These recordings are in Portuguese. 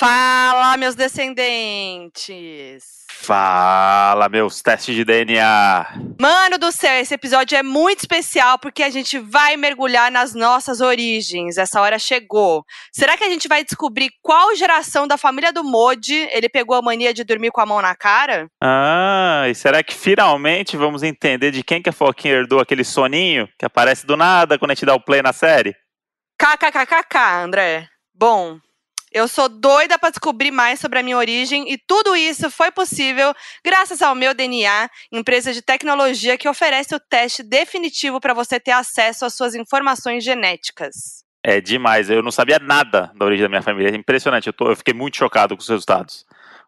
Fala, meus descendentes! Fala, meus testes de DNA! Mano do céu, esse episódio é muito especial porque a gente vai mergulhar nas nossas origens. Essa hora chegou. Será que a gente vai descobrir qual geração da família do Modi ele pegou a mania de dormir com a mão na cara? Ah, e será que finalmente vamos entender de quem que a Foquinha herdou aquele soninho que aparece do nada quando a gente dá o play na série? KKKKK, André. Bom, eu sou doida para descobrir mais sobre a minha origem e tudo isso foi possível graças ao meu DNA, empresa de tecnologia que oferece o teste definitivo para você ter acesso às suas informações genéticas. É demais, eu não sabia nada da origem da minha família, é impressionante, eu, tô, eu fiquei muito chocado com os resultados.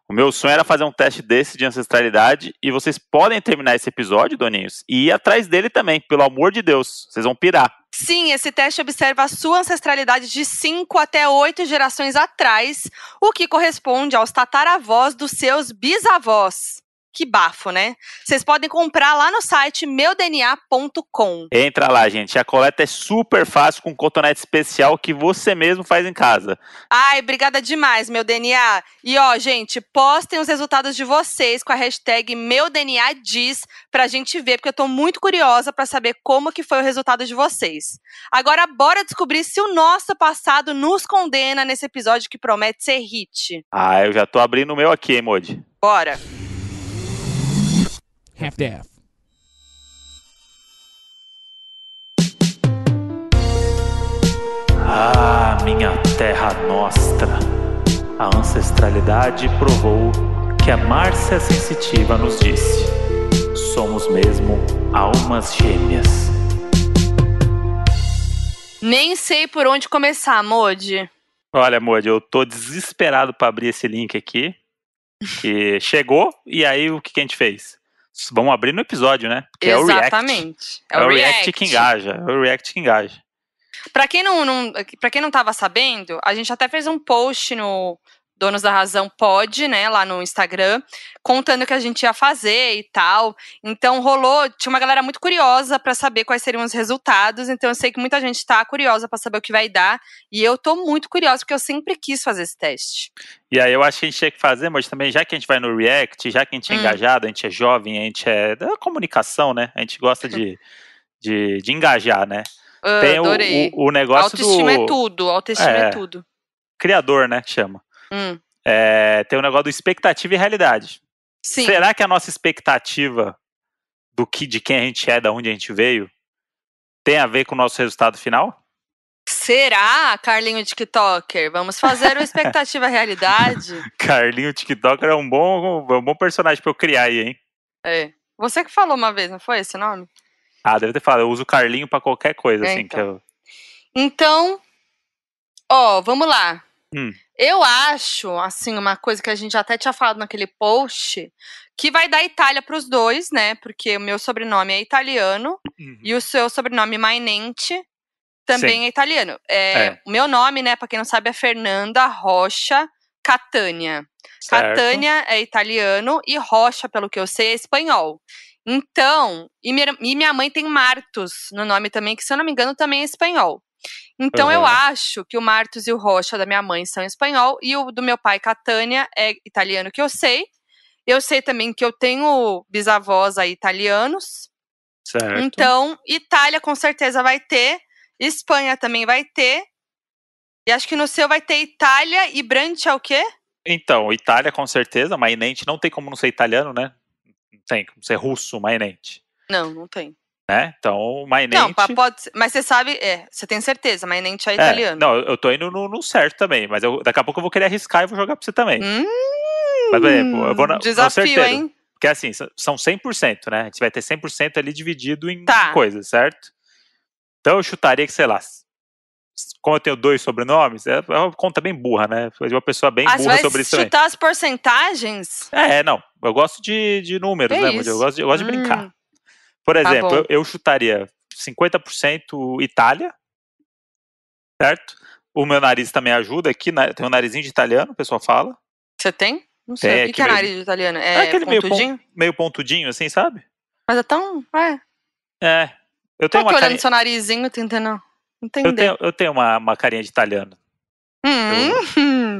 O meu sonho era fazer um teste desse de ancestralidade e vocês podem terminar esse episódio, Doninhos, e ir atrás dele também, pelo amor de Deus, vocês vão pirar. Sim, esse teste observa a sua ancestralidade de 5 até 8 gerações atrás, o que corresponde aos tataravós dos seus bisavós. Que bafo, né? Vocês podem comprar lá no site meudna.com. Entra lá, gente. A coleta é super fácil com cotonete especial que você mesmo faz em casa. Ai, obrigada demais, meu DNA. E ó, gente, postem os resultados de vocês com a hashtag MeuDNADiz pra gente ver, porque eu tô muito curiosa para saber como que foi o resultado de vocês. Agora, bora descobrir se o nosso passado nos condena nesse episódio que promete ser hit. Ah, eu já tô abrindo o meu aqui, hein, Modi? Bora. Half-daff. Ah, minha terra nostra. A ancestralidade provou que a Márcia Sensitiva nos disse: somos mesmo almas gêmeas. Nem sei por onde começar, Modi. Olha, Modi, eu tô desesperado para abrir esse link aqui. Que chegou, e aí o que, que a gente fez? Vamos abrir no episódio, né? Porque Exatamente. É o, é o react. react que engaja. É o React que engaja. Pra quem não, não, pra quem não tava sabendo, a gente até fez um post no Donos da Razão Pod, né, lá no Instagram, contando o que a gente ia fazer e tal. Então rolou, tinha uma galera muito curiosa para saber quais seriam os resultados. Então eu sei que muita gente tá curiosa para saber o que vai dar, e eu tô muito curiosa porque eu sempre quis fazer esse teste. E aí eu acho que a gente tinha que fazer, mas também já que a gente vai no React, já que a gente é hum. engajado, a gente é jovem, a gente é da comunicação, né? A gente gosta de, de, de engajar, né? Uh, Tem adorei. O, o, o negócio autoestima do... é tudo, autoestima é, é tudo. Criador, né, chama. Hum. É, tem o um negócio do expectativa e realidade. Sim. Será que a nossa expectativa do que, de quem a gente é, da onde a gente veio, tem a ver com o nosso resultado final? Será, Carlinho TikToker? Vamos fazer o expectativa realidade? Carlinho TikToker é um bom, é um bom personagem pra eu criar aí, hein? É. Você que falou uma vez, não foi esse nome? Ah, deve ter falado. Eu uso Carlinho pra qualquer coisa, é, assim. Então. Eu... então, ó, vamos lá. Hum. Eu acho, assim, uma coisa que a gente até tinha falado naquele post, que vai dar Itália para os dois, né? Porque o meu sobrenome é italiano uhum. e o seu sobrenome Mainente também Sim. é italiano. É, É. O meu nome, né, para quem não sabe, é Fernanda Rocha Catânia. Certo. Catânia é italiano e Rocha, pelo que eu sei, é espanhol. Então, e minha, e minha mãe tem Martos no nome também, que se eu não me engano também é espanhol. Então eu Uhum. acho que o Martos e o Rocha da minha mãe são espanhol e o do meu pai, Catânia, é italiano que eu sei. Eu sei também que eu tenho bisavós aí italianos. Certo. Então, Itália com certeza vai ter, Espanha também vai ter. E acho que no seu vai ter Itália e Brant é o quê? Então, Itália com certeza, Mainente não tem como não ser italiano, né? Não tem como ser russo, Mainente. Não, não tem. Né? Então, Mainente. Não, pode ser, mas você sabe, é, você tem certeza, Mainente é italiano. não, eu tô indo no, no certo também, mas eu- daqui a pouco eu vou querer arriscar e vou jogar pra você também. Hum, Mas, por exemplo, eu vou na- desafio, hein? Porque assim, são 100%, né? A gente vai ter 100% ali dividido em Tá. coisas, certo? Então eu chutaria que, sei lá, como eu tenho dois sobrenomes, é é uma conta bem burra, né? Foi uma pessoa bem Ah, burra sobre isso também. chutar as porcentagens? É, não. Eu gosto de, de números, né? isso? Eu gosto de, eu gosto de Hum. brincar. Por exemplo, bom. eu, eu chutaria 50% Itália, certo? O meu nariz também ajuda aqui, né? tem um narizinho de italiano, o pessoal fala. Você tem? Não sei. Tem o que, aqui que é nariz de italiano? É, É, aquele meio, pon- pontudinho? meio pontudinho, assim, sabe? Mas é tão. É. É. Eu Tô tenho aqui uma olhando carinha, seu narizinho tentando entender. eu tenho, eu tenho uma, uma carinha de italiano. Hum, Eu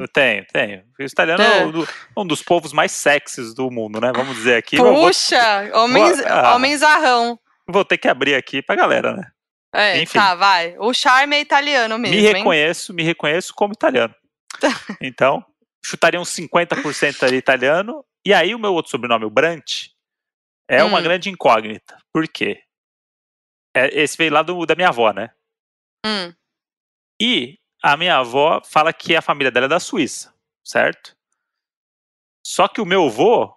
tenho, tenho. O italiano é, É. um do- dos povos mais sexys do mundo, né? Vamos dizer aqui. Eu Puxa, homens, vou- ah. homenzarrão. Vou, vou ter que abrir aqui pra galera, né? É, Enfim. tá, vai. O charme é italiano mesmo, me hein? reconheço, me reconheço como italiano. Então, chutaria uns 50% ali italiano. E aí o meu outro sobrenome, o Brant, é uma Hum. grande incógnita. Por quê? É, esse veio lá do, da minha avó, né? Hum, E a minha avó fala que a família dela é da Suíça, certo? Só que o meu avô,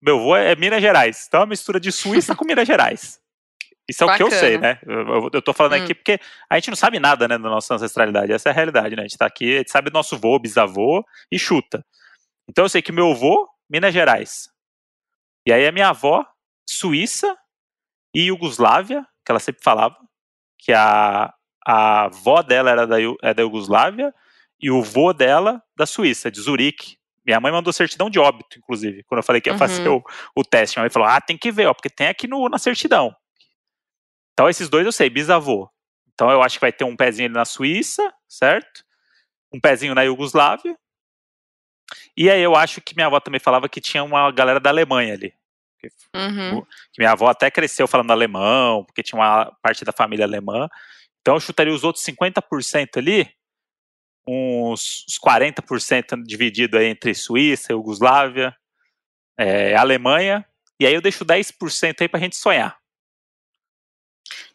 meu avô é Minas Gerais. Então é uma mistura de Suíça com Minas Gerais. Isso é o que eu Bacana. sei, né? Eu, eu- eu tô falando Hum. aqui porque a gente não sabe nada, né, da nossa ancestralidade. Essa é a realidade, né? A gente tá aqui, a gente sabe do nosso avô, bisavô e chuta. Então eu sei que meu avô, Minas Gerais. E aí a minha avó, Suíça e Iugoslávia, que ela sempre falava, que a, a avó dela era da, é da Iugoslávia e o vô dela da Suíça, de Zurique. Minha mãe mandou certidão de óbito, inclusive, quando eu falei que ia Uhum. fazer o, o teste. Minha mãe falou: ah, tem que ver, ó, porque tem aqui no, na certidão. Então esses dois eu sei, bisavô. Então eu acho que vai ter um pezinho ali na Suíça, certo? Um pezinho na Iugoslávia. E aí eu acho que minha avó também falava que tinha uma galera da Alemanha ali. uhum. Que minha avó até cresceu falando alemão, porque tinha uma parte da família alemã. Então eu chutaria os outros 50% ali, uns, uns 40% dividido aí entre Suíça, Iugoslávia, é, Alemanha. E aí eu deixo 10% aí pra gente sonhar.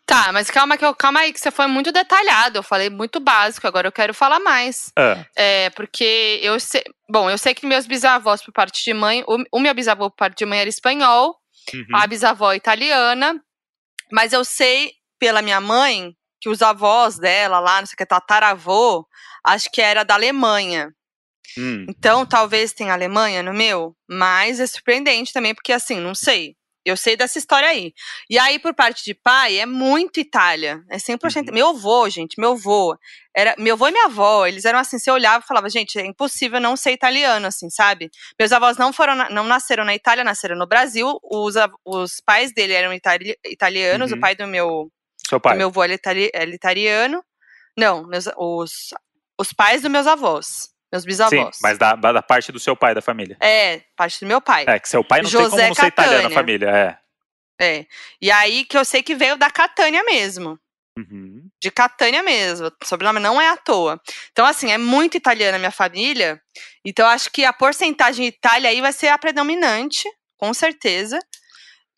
Tá, mas calma, que eu, calma aí, que você foi muito detalhado. Eu falei muito básico, agora eu quero falar mais. Ah, É, porque eu sei. Bom, eu sei que meus bisavós, por parte de mãe, o, o meu bisavô, por parte de mãe, era espanhol, uhum. a bisavó italiana, mas eu sei pela minha mãe que os avós dela lá, não sei o que, tataravô, acho que era da Alemanha. Hum, Então, talvez tenha Alemanha no meu, mas é surpreendente também, porque assim, não sei. Eu sei dessa história aí. E aí, por parte de pai, é muito Itália. É 100%. Uhum. Meu avô, gente, meu avô. Era, meu avô e minha avó, eles eram assim, você olhava e falava, gente, é impossível não ser italiano, assim, sabe? Meus avós não foram, não nasceram na Itália, nasceram no Brasil. Os, os pais dele eram itali- italianos, Uhum. o pai do meu, seu pai. meu avô é itali- ele é italiano. Não, meus, os, os pais dos meus avós, meus Sim, bisavós. mas da, da parte do seu pai, da família. É, parte do meu pai. É, que seu pai não tem José como não ser italiano na família. É. É. E aí que eu sei que veio da Catânia mesmo. Uhum. De Catânia mesmo. O sobrenome não é à toa. Então, assim, é muito italiana a minha família. Então, acho que a porcentagem Itália aí vai ser a predominante, com certeza.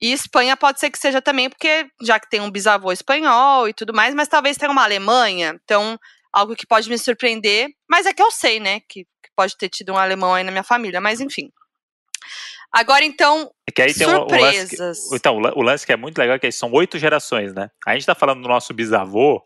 E Espanha pode ser que seja também, porque já que tem um bisavô espanhol e tudo mais, mas talvez tenha uma Alemanha. Então, algo que pode me surpreender. Mas é que eu sei, né? Que, que pode ter tido um alemão aí na minha família. Mas, enfim. Agora, então, É que aí tem um, um lance que, surpresas. então, o o lance que é muito legal é que são oito gerações, né? A gente tá falando do nosso bisavô,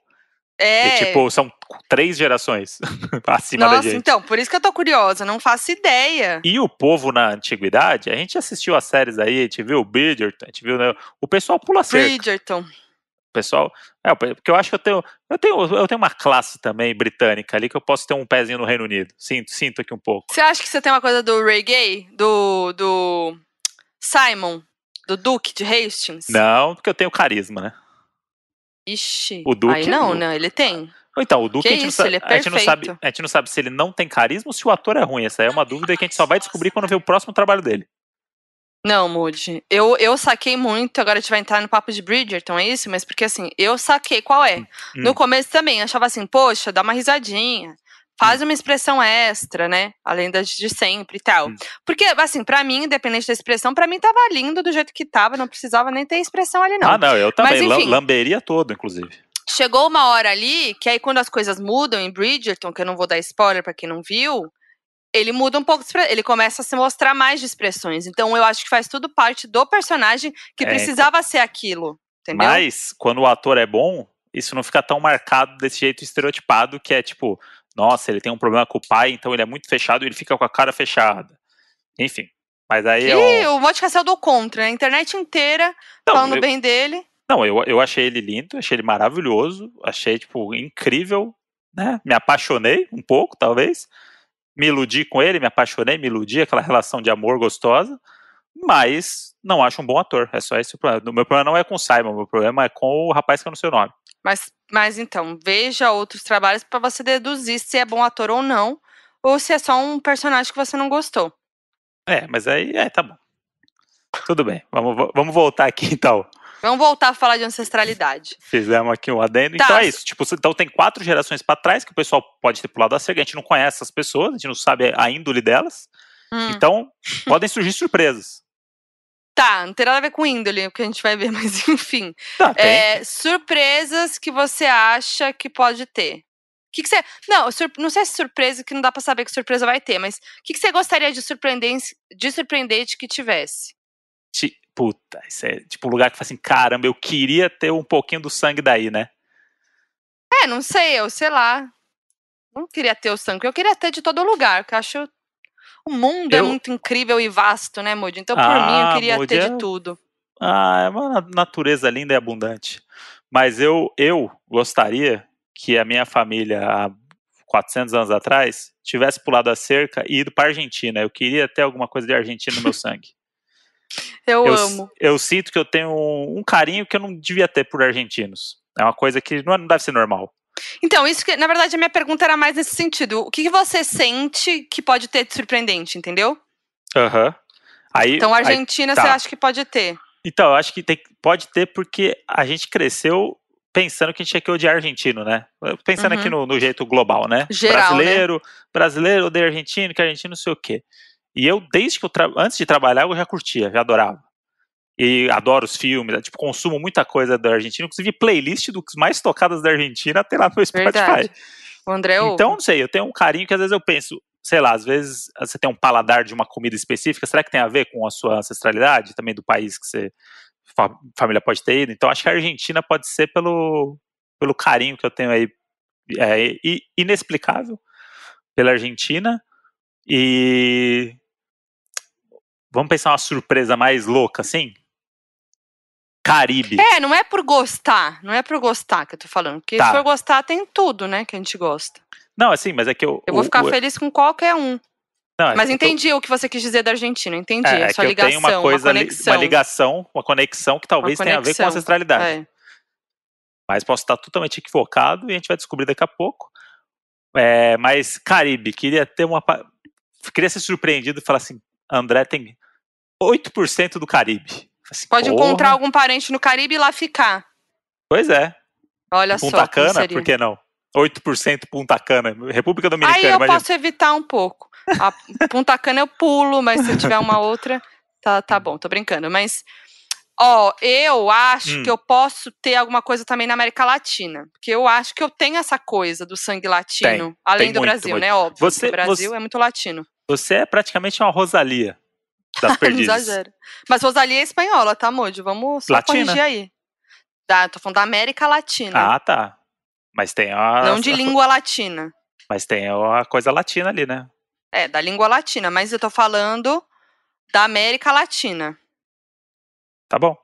é. e tipo, são três gerações acima da Nossa, gente. então, por isso que eu tô curiosa, não faço ideia. E o povo na antiguidade, a gente assistiu as séries aí, a gente viu o Bridgerton, a gente viu, né, o pessoal pula cerca. Bridgerton. O pessoal, é, porque eu acho que eu tenho, eu tenho, eu tenho uma classe também britânica ali que eu posso ter um pezinho no Reino Unido. Sinto, sinto aqui um pouco. Você acha que você tem uma coisa do Ray Gay? Do, do Simon? Do Duke de Hastings? Não, porque eu tenho carisma, né? Ixi. O Duke- Aí não, o- né? Ele tem. Então, o Duke Que a, gente não isso, sabe, é a gente não sabe, a gente não sabe se ele não tem carisma ou se o ator é ruim. Essa é uma dúvida que a gente só vai descobrir quando ver o próximo trabalho dele. Não, Moody. Eu, eu saquei muito, agora a gente vai entrar no papo de Bridgerton, é isso? Mas porque assim, eu saquei qual é. Hum. No começo também, achava assim, poxa, dá uma risadinha. Faz uma expressão extra, né? Além das de sempre e tal. Hum. Porque, assim, pra mim, independente da expressão, pra mim tava lindo do jeito que tava, não precisava nem ter expressão ali, não. Ah, não, eu também. Mas, enfim. lamberia todo, inclusive. Chegou uma hora ali que aí quando as coisas mudam em Bridgerton, que eu não vou dar spoiler pra quem não viu, ele muda um pouco, ele começa a se mostrar mais de expressões. Então eu acho que faz tudo parte do personagem que É, precisava ser aquilo, entendeu? Mas, quando o ator é bom, isso não fica tão marcado desse jeito estereotipado, que é tipo, nossa, ele tem um problema com o pai, então ele é muito fechado e ele fica com a cara fechada. Enfim. Mas aí é E um... o Monte Castelo do contra, né? a internet inteira Não, falando eu- bem dele. Não, eu, eu achei ele lindo, achei ele maravilhoso, achei, tipo, incrível, né? Me apaixonei um pouco, talvez. Me iludi com ele, me apaixonei, me iludi, aquela relação de amor gostosa. Mas não acho um bom ator. É só esse o problema. O meu problema não é com o Simon, meu problema é com o rapaz que eu não sei o nome. Mas, mas então, veja outros trabalhos pra você deduzir se é bom ator ou não. ou se é só um personagem que você não gostou. É, mas aí, é, tá bom. Tudo bem, vamos, vamos voltar aqui então. Vamos voltar a falar de ancestralidade. Fizemos aqui um adendo. Tá. Então é isso. Tipo, então tem quatro gerações para trás que o pessoal pode ter pulado a cerca. A gente não conhece essas pessoas, a gente não sabe a índole delas. Hum. Então, podem surgir surpresas. Tá, não tem nada a ver com índole, o que a gente vai ver, mas enfim. Tá, é, surpresas que você acha que pode ter. Que que você, não, não sei se surpresa, que não dá para saber que surpresa vai ter, mas o que, que você gostaria de surpreendente, de surpreendente que tivesse? Puta, isso é tipo um lugar que fala assim, caramba, eu queria ter um pouquinho do sangue daí, né? É, não sei, eu sei lá. Não queria ter o sangue, eu queria ter de todo lugar, porque eu acho o mundo é eu... é muito incrível e vasto, né, Moody? Então, por ah, mim, eu queria Moody ter é... de tudo. Ah, é uma natureza linda e abundante. Mas eu, eu gostaria que a minha família, há 400 anos atrás, tivesse pulado a cerca e ido para a Argentina. Eu queria ter alguma coisa de Argentina no meu sangue. Eu, eu, amo. Eu sinto que eu tenho um, um, carinho que eu não devia ter por argentinos. É uma coisa que não, é, não deve ser normal. Então, isso que, na verdade, a minha pergunta era mais nesse sentido. O que, que você sente que pode ter de surpreendente, entendeu? Aham. Uhum. Aí, então, a Argentina aí, tá. você acha que pode ter? Então, eu acho que tem, pode ter porque a gente cresceu pensando que a gente tinha que odiar argentino, né? Pensando uhum. aqui no, no, jeito global, né? Geral, brasileiro, né? brasileiro odeia argentino, que argentino não sei o quê. E eu, desde que eu, antes de trabalhar, eu já curtia, já adorava. E adoro os filmes, tipo, consumo muita coisa da Argentina, inclusive playlist dos mais tocadas da Argentina tem lá no Spotify. Verdade. O André Então, não sei, eu tenho um carinho que às vezes eu penso, sei lá, às vezes você tem um paladar de uma comida específica, será que tem a ver com a sua ancestralidade, também do país que você família pode ter ido? Então, acho que a Argentina pode ser pelo, pelo carinho que eu tenho aí, é, inexplicável pela Argentina e Vamos pensar uma surpresa mais louca, assim? Caribe. É, não é por gostar, não é por gostar que eu tô falando. Porque tá. se for gostar, tem tudo, né, que a gente gosta. Não, assim, mas é que eu. Eu vou ficar o, feliz com qualquer um. Não, é mas entendi tô... o que você quis dizer da Argentina, entendi. É, a sua é ligação, eu tenho uma coisa, uma, conexão. uma ligação, uma conexão que talvez conexão, tenha a ver com ancestralidade. É. Mas posso estar totalmente equivocado e a gente vai descobrir daqui a pouco. É, mas Caribe, queria ter uma. Queria ser surpreendido e falar assim: André tem 8% do Caribe. Assim, Pode porra. encontrar algum parente no Caribe e lá ficar. Pois é. Olha Punta só. Cana, por que não? 8% Punta Cana, República Dominicana. Aí eu imagina. posso evitar um pouco. A Punta Cana eu pulo, mas se tiver uma outra, tá, tá bom, tô brincando. Mas, ó, eu acho hum. que eu posso ter alguma coisa também na América Latina. Porque eu acho que eu tenho essa coisa do sangue latino, tem, além tem do muito, Brasil, muito. né? Óbvio. Você, o Brasil você, é muito latino. Você é praticamente uma Rosalia das perdizes. Não exagera. Mas Rosalia é espanhola, tá, Moody? Vamos só Latina. corrigir aí. Tá, tô falando da América Latina. Ah, tá. Mas tem a. Não de língua latina. Mas tem a coisa latina ali, né? É, da língua latina. Mas eu tô falando da América Latina. Tá bom.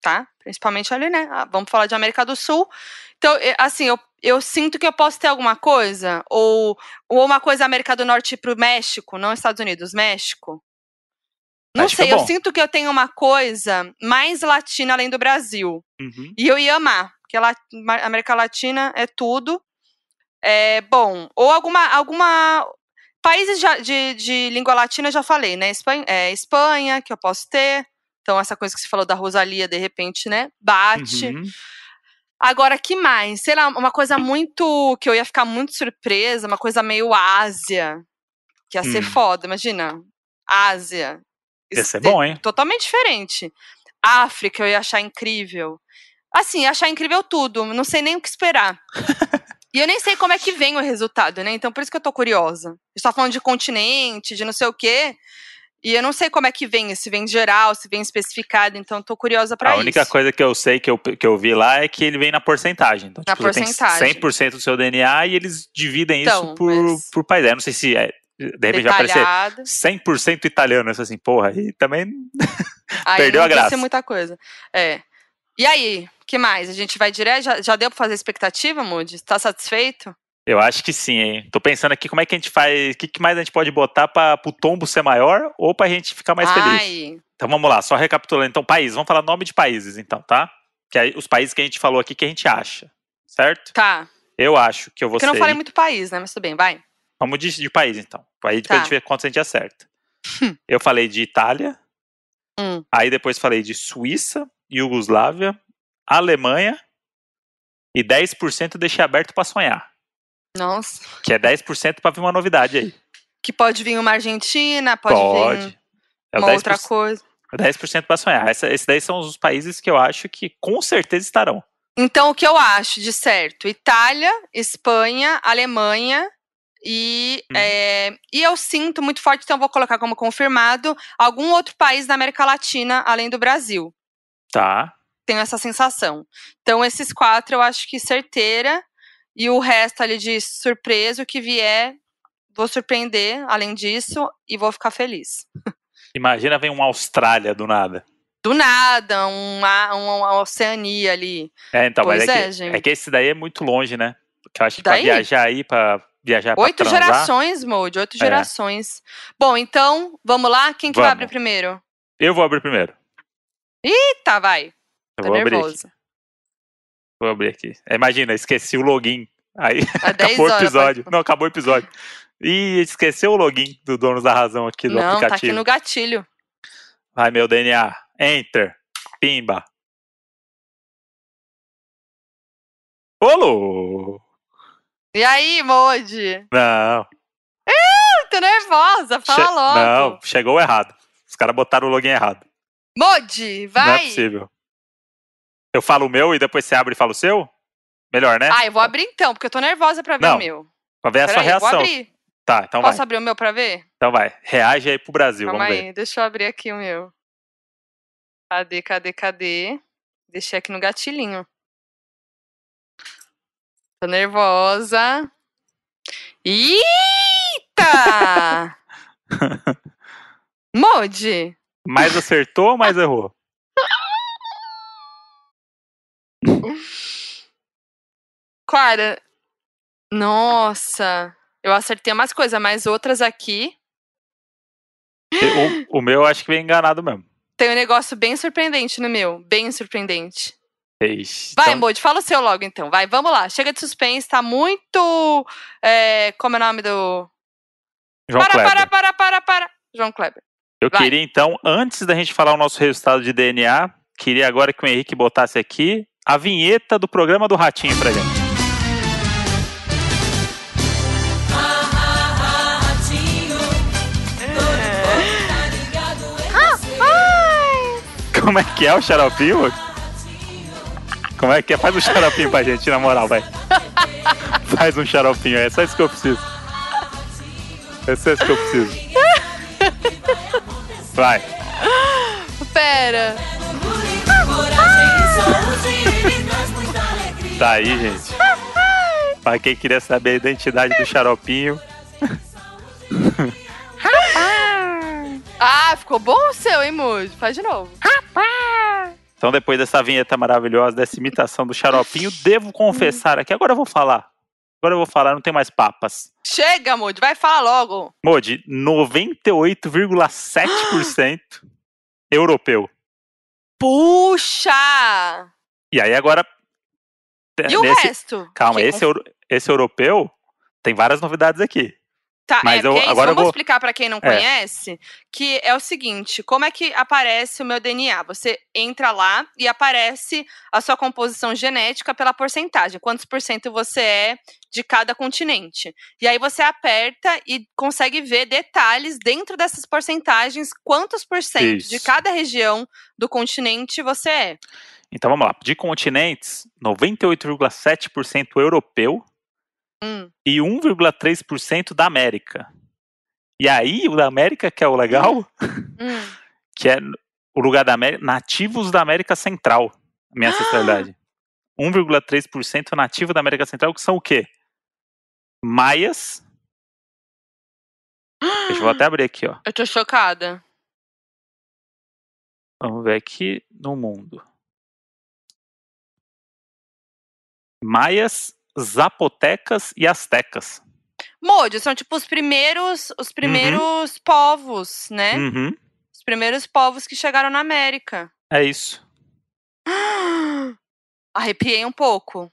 Tá? Principalmente ali, né? Ah, vamos falar de América do Sul. Então, assim, eu, eu sinto que eu posso ter alguma coisa, ou, ou uma coisa América do Norte pro México, não Estados Unidos, México. Não Acho sei, eu sinto que eu tenho uma coisa mais latina além do Brasil. Uhum. E eu ia amar, porque a América Latina é tudo. É, bom, ou alguma. alguma países de, de língua latina eu já falei, né? Espanha, é, Espanha, que eu posso ter. Então, essa coisa que você falou da Rosalia, de repente, né? Bate. Uhum. Agora, que mais? Sei lá, uma coisa muito. que eu ia ficar muito surpresa, uma coisa meio Ásia. Que ia hum. ser foda, imagina. Ásia. Esse é bom, hein? Totalmente diferente. África, eu ia achar incrível. Assim, achar incrível tudo. Não sei nem o que esperar. e eu nem sei como é que vem o resultado, né? Então, por isso que eu tô curiosa. A gente tá falando de continente, de não sei o quê. E eu não sei como é que vem, se vem geral, se vem especificado, então tô curiosa para isso. A única coisa que eu sei que eu, que eu vi lá é que ele vem na porcentagem. Então, na tipo, porcentagem. tem 100% do seu DNA e eles dividem então, isso por, mas... por país. Eu não sei se é de repente vai aparecer 100% italiano, isso assim, porra, e também aí perdeu a graça. Ser muita coisa. É. E aí, que mais? A gente vai direto? Já, já deu pra fazer expectativa, Moody? Tá satisfeito? Eu acho que sim, hein? Tô pensando aqui como é que a gente faz, o que, que, mais a gente pode botar para o tombo ser maior ou pra gente ficar mais Ai. feliz. Então vamos lá, só recapitulando. Então, país, vamos falar nome de países, então, tá? Que é os países que a gente falou aqui que a gente acha, certo? Tá. Eu acho que eu vou Porque ser... eu não falei muito país, né? Mas tudo bem, vai. Vamos de, de país, então. Aí depois Tá. a gente vê quantos a gente acerta. Eu falei de Itália, Hum. aí depois falei de Suíça, Iugoslávia, Alemanha e 10% eu deixei aberto pra sonhar. Nossa. Que é 10% pra vir uma novidade aí. Que pode vir uma Argentina, pode, vir É o uma 10%, outra coisa. 10% pra sonhar. Essa, esses daí são os países que eu acho que com certeza estarão. Então, o que eu acho de certo? Itália, Espanha, Alemanha e, Hum. é, e eu sinto muito forte, então vou colocar como confirmado, algum outro país da América Latina, além do Brasil. Tá. Tenho essa sensação. Então, esses quatro eu acho que certeira. E o resto ali de surpresa, o que vier, vou surpreender, além disso, e vou ficar feliz. Imagina vem uma Austrália do nada. Do nada, uma, uma Oceania ali. É, então, Pois mas é, é, que, gente. é que esse daí é muito longe, né? Porque eu acho que pra Daí? viajar aí, pra viajar Oito pra gerações, Mode, oito É. gerações. Bom, então, vamos lá? Quem que vai Vamos. abrir primeiro? Eu vou abrir primeiro. Eita, vai. Eu Tô vou abrir aqui. nervosa. Vou abrir aqui. Imagina, esqueci o login. Aí 10 acabou o episódio. pode- Não, acabou o episódio. Ih, esqueceu o login do Donos da Razão aqui do Não, tá aqui aplicativo. no gatilho. Vai, meu DNA. Enter. Pimba. Olô! E aí, Mode? Não. Tô nervosa, fala che- logo. Não, chegou errado. Os caras botaram o login errado. Mode, Não é vai. possível. Eu falo o meu e depois você abre e fala o seu? Melhor, né? Ah, eu vou abrir então, porque eu tô nervosa pra ver Não, o meu. pra ver a sua Peraí, eu vou reação. abrir. Tá, então Posso vai. abrir o meu pra ver? Então vai. Reage aí pro Brasil, Calma vamos aí, ver. deixa eu abrir aqui o meu. Cadê, cadê, cadê? Deixei aqui no gatilhinho. Tô nervosa. Eita! Mode! Mais acertou ou mais errou? Clara, nossa, eu acertei umas coisas, mas outras aqui o, o meu eu acho que vem enganado mesmo. tem um negócio bem surpreendente no meu, bem surpreendente. Ixi, Vai, então- Modi, fala o seu logo então. Vai, vamos lá. Chega de suspense, tá muito. é, como é o nome do. João para, Kleber. para, para, para, para. João Kleber. Eu Vai. queria então, antes da gente falar o nosso resultado de DNA, queria agora que o Henrique botasse aqui a vinheta do programa do Ratinho pra gente. Como é que é o xaropinho? Como é que é? Faz um xaropinho pra gente, na moral, vai. Faz um xaropinho, é só isso que eu preciso. É só isso que eu preciso. Vai. Pera. Tá aí, gente. Pra quem queria saber a identidade do xaropinho. Ah, ficou bom o seu, hein, Modi? Faz de novo. Então, depois dessa vinheta maravilhosa, dessa imitação do xaropinho, devo confessar aqui. Agora eu vou falar. Agora eu vou falar, não tem mais papas. Chega, Modi, vai falar logo. Modi, 98,7% europeu. Puxa! E aí agora. E o nesse- resto? Calma, esse, esse europeu tem várias novidades aqui. Tá, Mas é, eu- é isso, agora eu vamos vou- explicar pra quem não É. conhece, que é o seguinte, como é que aparece o meu DNA? Você entra lá e aparece a sua composição genética pela porcentagem, quantos por cento você é de cada continente. E aí você aperta e consegue ver detalhes dentro dessas porcentagens, quantos por cento de cada região do continente você é. Então vamos lá. De continentes, 98,7% europeu Hum. e 1,3% da América. E aí, o da América, que é o legal, Hum. que é o lugar da América, nativos da América Central, minha ancestralidade. 1,3% nativo da América Central, que são o quê? Maias. Deixa eu até abrir aqui, ó. Eu tô chocada. Vamos ver aqui no mundo. Maias, zapotecas e astecas. Modi, são tipo os primeiros, os primeiros povos, né? Uhum, Os primeiros povos que chegaram na América. é isso. Arrepiei um pouco.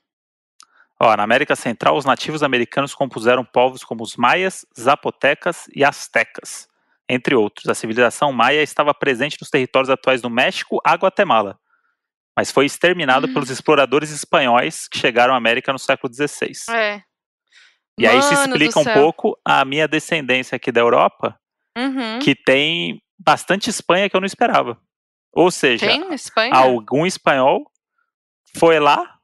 Ó, na América Central, os nativos americanos compuseram povos como os maias, zapotecas e astecas, entre outros. A civilização maia estava presente nos territórios atuais do México a Guatemala, mas foi exterminado Hum. pelos exploradores espanhóis que chegaram à América no século XVI. É. E aí isso Mano do explica um pouco a minha descendência aqui da Europa, Uhum. que tem bastante Espanha que eu não esperava. Ou seja, Espanha? algum espanhol foi lá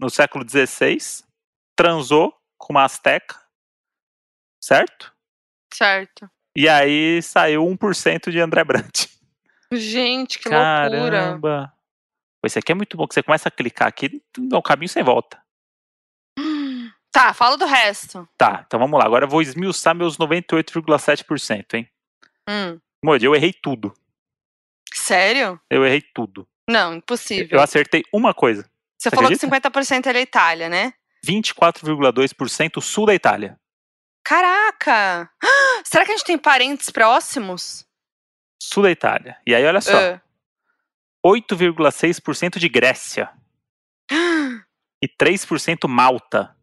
no século XVI, transou com uma asteca, certo? Certo. E aí saiu 1% de André Brandt. Gente, que loucura. Caramba! Esse aqui é muito bom, que você começa a clicar aqui, é um caminho sem volta. Tá, fala do resto. Tá, então vamos lá. Agora eu vou esmiuçar meus 98,7%, hein? Hum. Modi, eu errei tudo. Sério? Eu errei tudo. Não, impossível. Eu acertei uma coisa. Você Você falou acredita? que 50% era Itália, né? 24,2% sul da Itália. Caraca! Será que a gente tem parentes próximos? Sul da Itália. E aí, olha só. Ah. 8,6% de Grécia. E 3% Malta.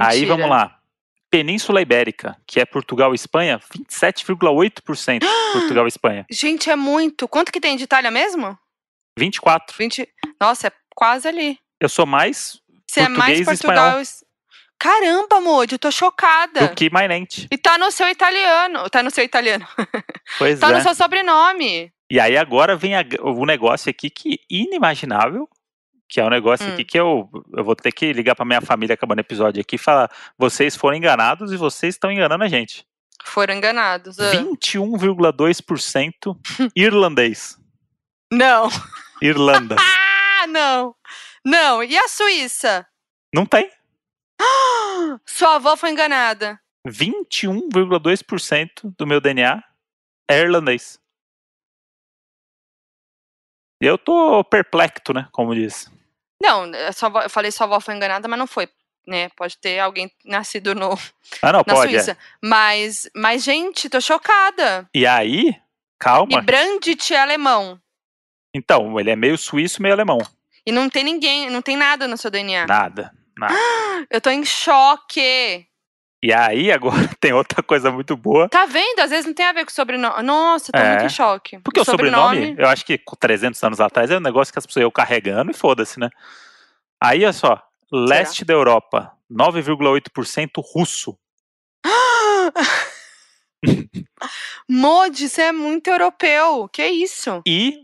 Aí vamos lá. Península Ibérica, que é Portugal e Espanha, 27,8% Portugal e Espanha. Gente, é muito. Quanto que tem de Itália mesmo? 24. 20. Nossa, é quase ali. Eu sou mais Você é mais Português e Portugal. Caramba, Moody, eu tô chocada. do que Mainente. E tá no seu italiano. Tá no seu italiano. Pois Tá é. no seu sobrenome. E aí agora vem a- o negócio aqui que inimaginável, que é um negócio Hum. aqui que eu, eu vou ter que ligar pra minha família acabando o episódio aqui e falar, vocês foram enganados e vocês estão enganando a gente. Foram enganados. ah. 21,2% irlandês. Não. Irlanda. Ah, não. Não. E a Suíça? Não tem. Sua avó foi enganada. 21,2% do meu DNA é irlandês. E eu tô perplexo, né? Como diz. Não, avó- eu falei sua avó foi enganada, mas não foi. Né? Pode ter alguém nascido no, Ah, não, na pode. é. Suíça. Mas, mas, gente, tô chocada. E aí, E calma. Brandt é alemão. Então, ele é meio suíço, meio alemão. E não tem ninguém, não tem nada no seu DNA. Nada, Eu tô em choque. E aí, agora tem outra coisa muito boa. Tá vendo? Às vezes não tem a ver com o sobrenome. Nossa, tô É. muito em choque. Porque o sobrenome, eu acho que com 300 anos atrás, é um negócio que as pessoas iam carregando e foda-se, né? Aí, olha só. Leste da Europa, 9,8% russo. Modi, você é muito europeu. Que isso? E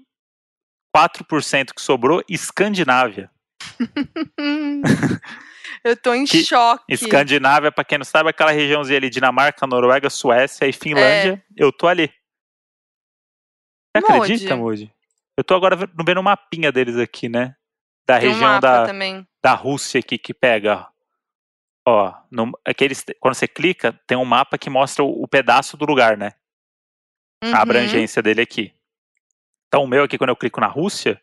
4% que sobrou, Escandinávia. Eu tô em Que choque. Escandinávia, pra quem não sabe, é aquela regiãozinha ali, Dinamarca, Noruega, Suécia e Finlândia. Eu tô ali. Você acredita, Moody? Eu tô agora vendo um mapinha deles aqui, né? Da Tem um região mapa da, também. da Rússia aqui que pega. Ó, no, aqueles, quando você clica, tem um mapa que mostra o, o pedaço do lugar, né? Uhum. A abrangência dele aqui. Então, o meu aqui, quando eu clico na Rússia,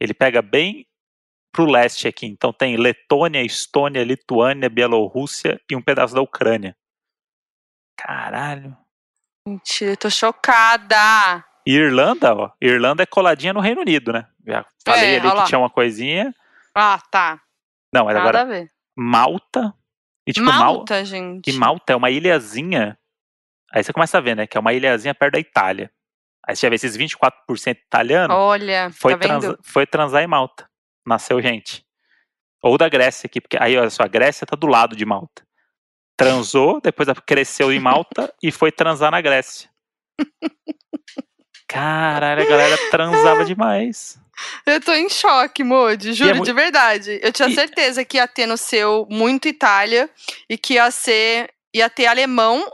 ele pega bem pro leste aqui. Então, tem Letônia, Estônia, Lituânia, Bielorrússia e um pedaço da Ucrânia. Caralho. Mentira, eu tô chocada. E Irlanda, ó. Irlanda é coladinha no Reino Unido, né? Já falei É, ali que lá. tinha uma coisinha. Ah, tá. Não, mas Nada agora a ver. Malta. E tipo, Mal- Malta, gente. E Malta é uma ilhazinha. Aí você começa a ver, né? Que é uma ilhazinha perto da Itália. Aí você já vê esses 24% italiano. Olha, foi, tá transa- foi transar em Malta. Nasceu gente. Ou da Grécia aqui, porque aí, olha só, a Grécia tá do lado de Malta. Transou, depois cresceu em Malta e foi transar na Grécia. Caralho, a galera transava demais. Eu tô em choque, Modi, juro, mu- de verdade. Eu tinha E- certeza que ia ter no seu muito Itália e que ia ser ia ter alemão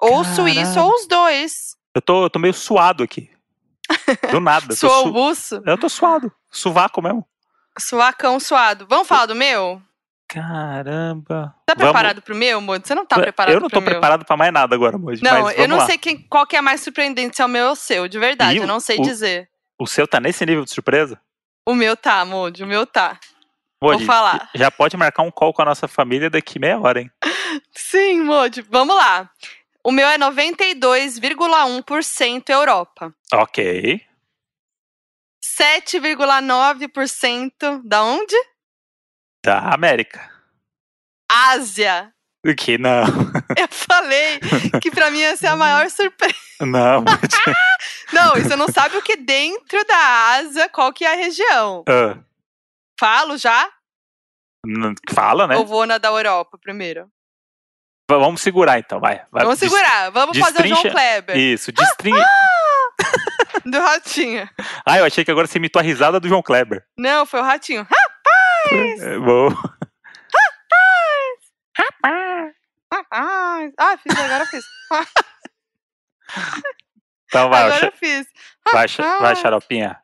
ou Caralho. suíço ou os dois. Eu tô, eu tô meio suado aqui. Do nada. Suou o buço, Eu tô suado. Suvaco mesmo. Suacão suado. Vamos falar do meu? Caramba. Tá Vamos- preparado pro meu, Modi? Você não tá preparado Eu não tô meu? preparado pra mais nada agora, Moji. Não, mas eu vamos não lá. sei quem, qual que é mais surpreendente, se é o meu ou o seu, de verdade, Ih, eu não sei o- dizer. O seu tá nesse nível de surpresa? O meu tá, Modi, o meu tá. Moji, falar. Já pode marcar um call com a nossa família daqui meia hora, hein? Sim, Modi, vamos lá. O meu é 92,1% Europa. Ok. 7,9% da onde? Da América. Ásia. Que não. Eu falei que pra mim ia ser a maior surpresa. Não. Não, você não sabe o que dentro da Ásia, qual que é a região. Ah, Falo já? fala, né? Ou vou na da Europa primeiro? Vamos segurar então, vai. vai. Vamos segurar. Vamos fazer o João destrincha- Kleber. Isso, destrinha. Do Ratinho. ah, eu achei que agora você imitou a risada do João Kleber. Não, foi o Ratinho. É, bom. Ah, ah, fiz, agora eu fiz. Então vai, Agora eu fiz. vai, vai, xaropinha.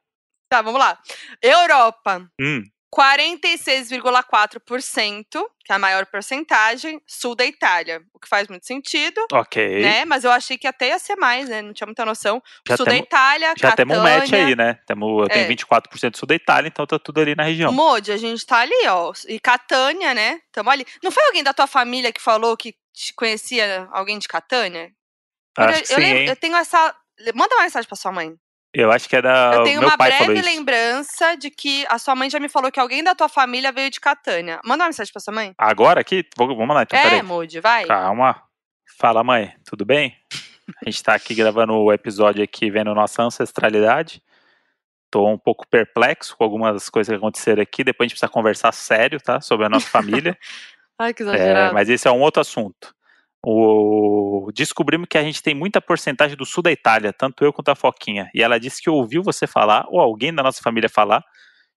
Tá, vamos lá. Europa, Hum, 46,4%, que é a maior porcentagem, sul da Itália, o que faz muito sentido, ok. né? Mas eu achei que até ia ser mais, né? Não tinha muita noção. Já sul da temos- Itália, Já temos um match Catânia. aí, né? Temos, tem É. 24% do sul da Itália, então tá tudo ali na região. Modi, a gente tá ali, ó. E Catânia, né? Tamo ali. Não foi alguém da tua família que falou que te conhecia alguém de Catânia? Acho eu, que eu sim, lembro- eu tenho essa. Manda uma mensagem pra sua mãe. Eu acho que é da. eu tenho meu uma breve lembrança de que a sua mãe já me falou que alguém da tua família veio de Catânia. Manda uma mensagem pra sua mãe. Agora aqui? Vamos lá então, é. Moody, vai. Calma. Fala, mãe. Tudo bem? A gente tá aqui gravando o episódio aqui, vendo nossa ancestralidade. Tô um pouco perplexo com algumas coisas que aconteceram aqui. Depois a gente precisa conversar sério, tá? Sobre a nossa família. Ai, que É, exagerado. mas esse é um outro assunto. O... Descobrimos que a gente tem muita porcentagem do sul da Itália, tanto eu quanto a Foquinha. E ela disse que ouviu você falar, ou alguém da nossa família falar,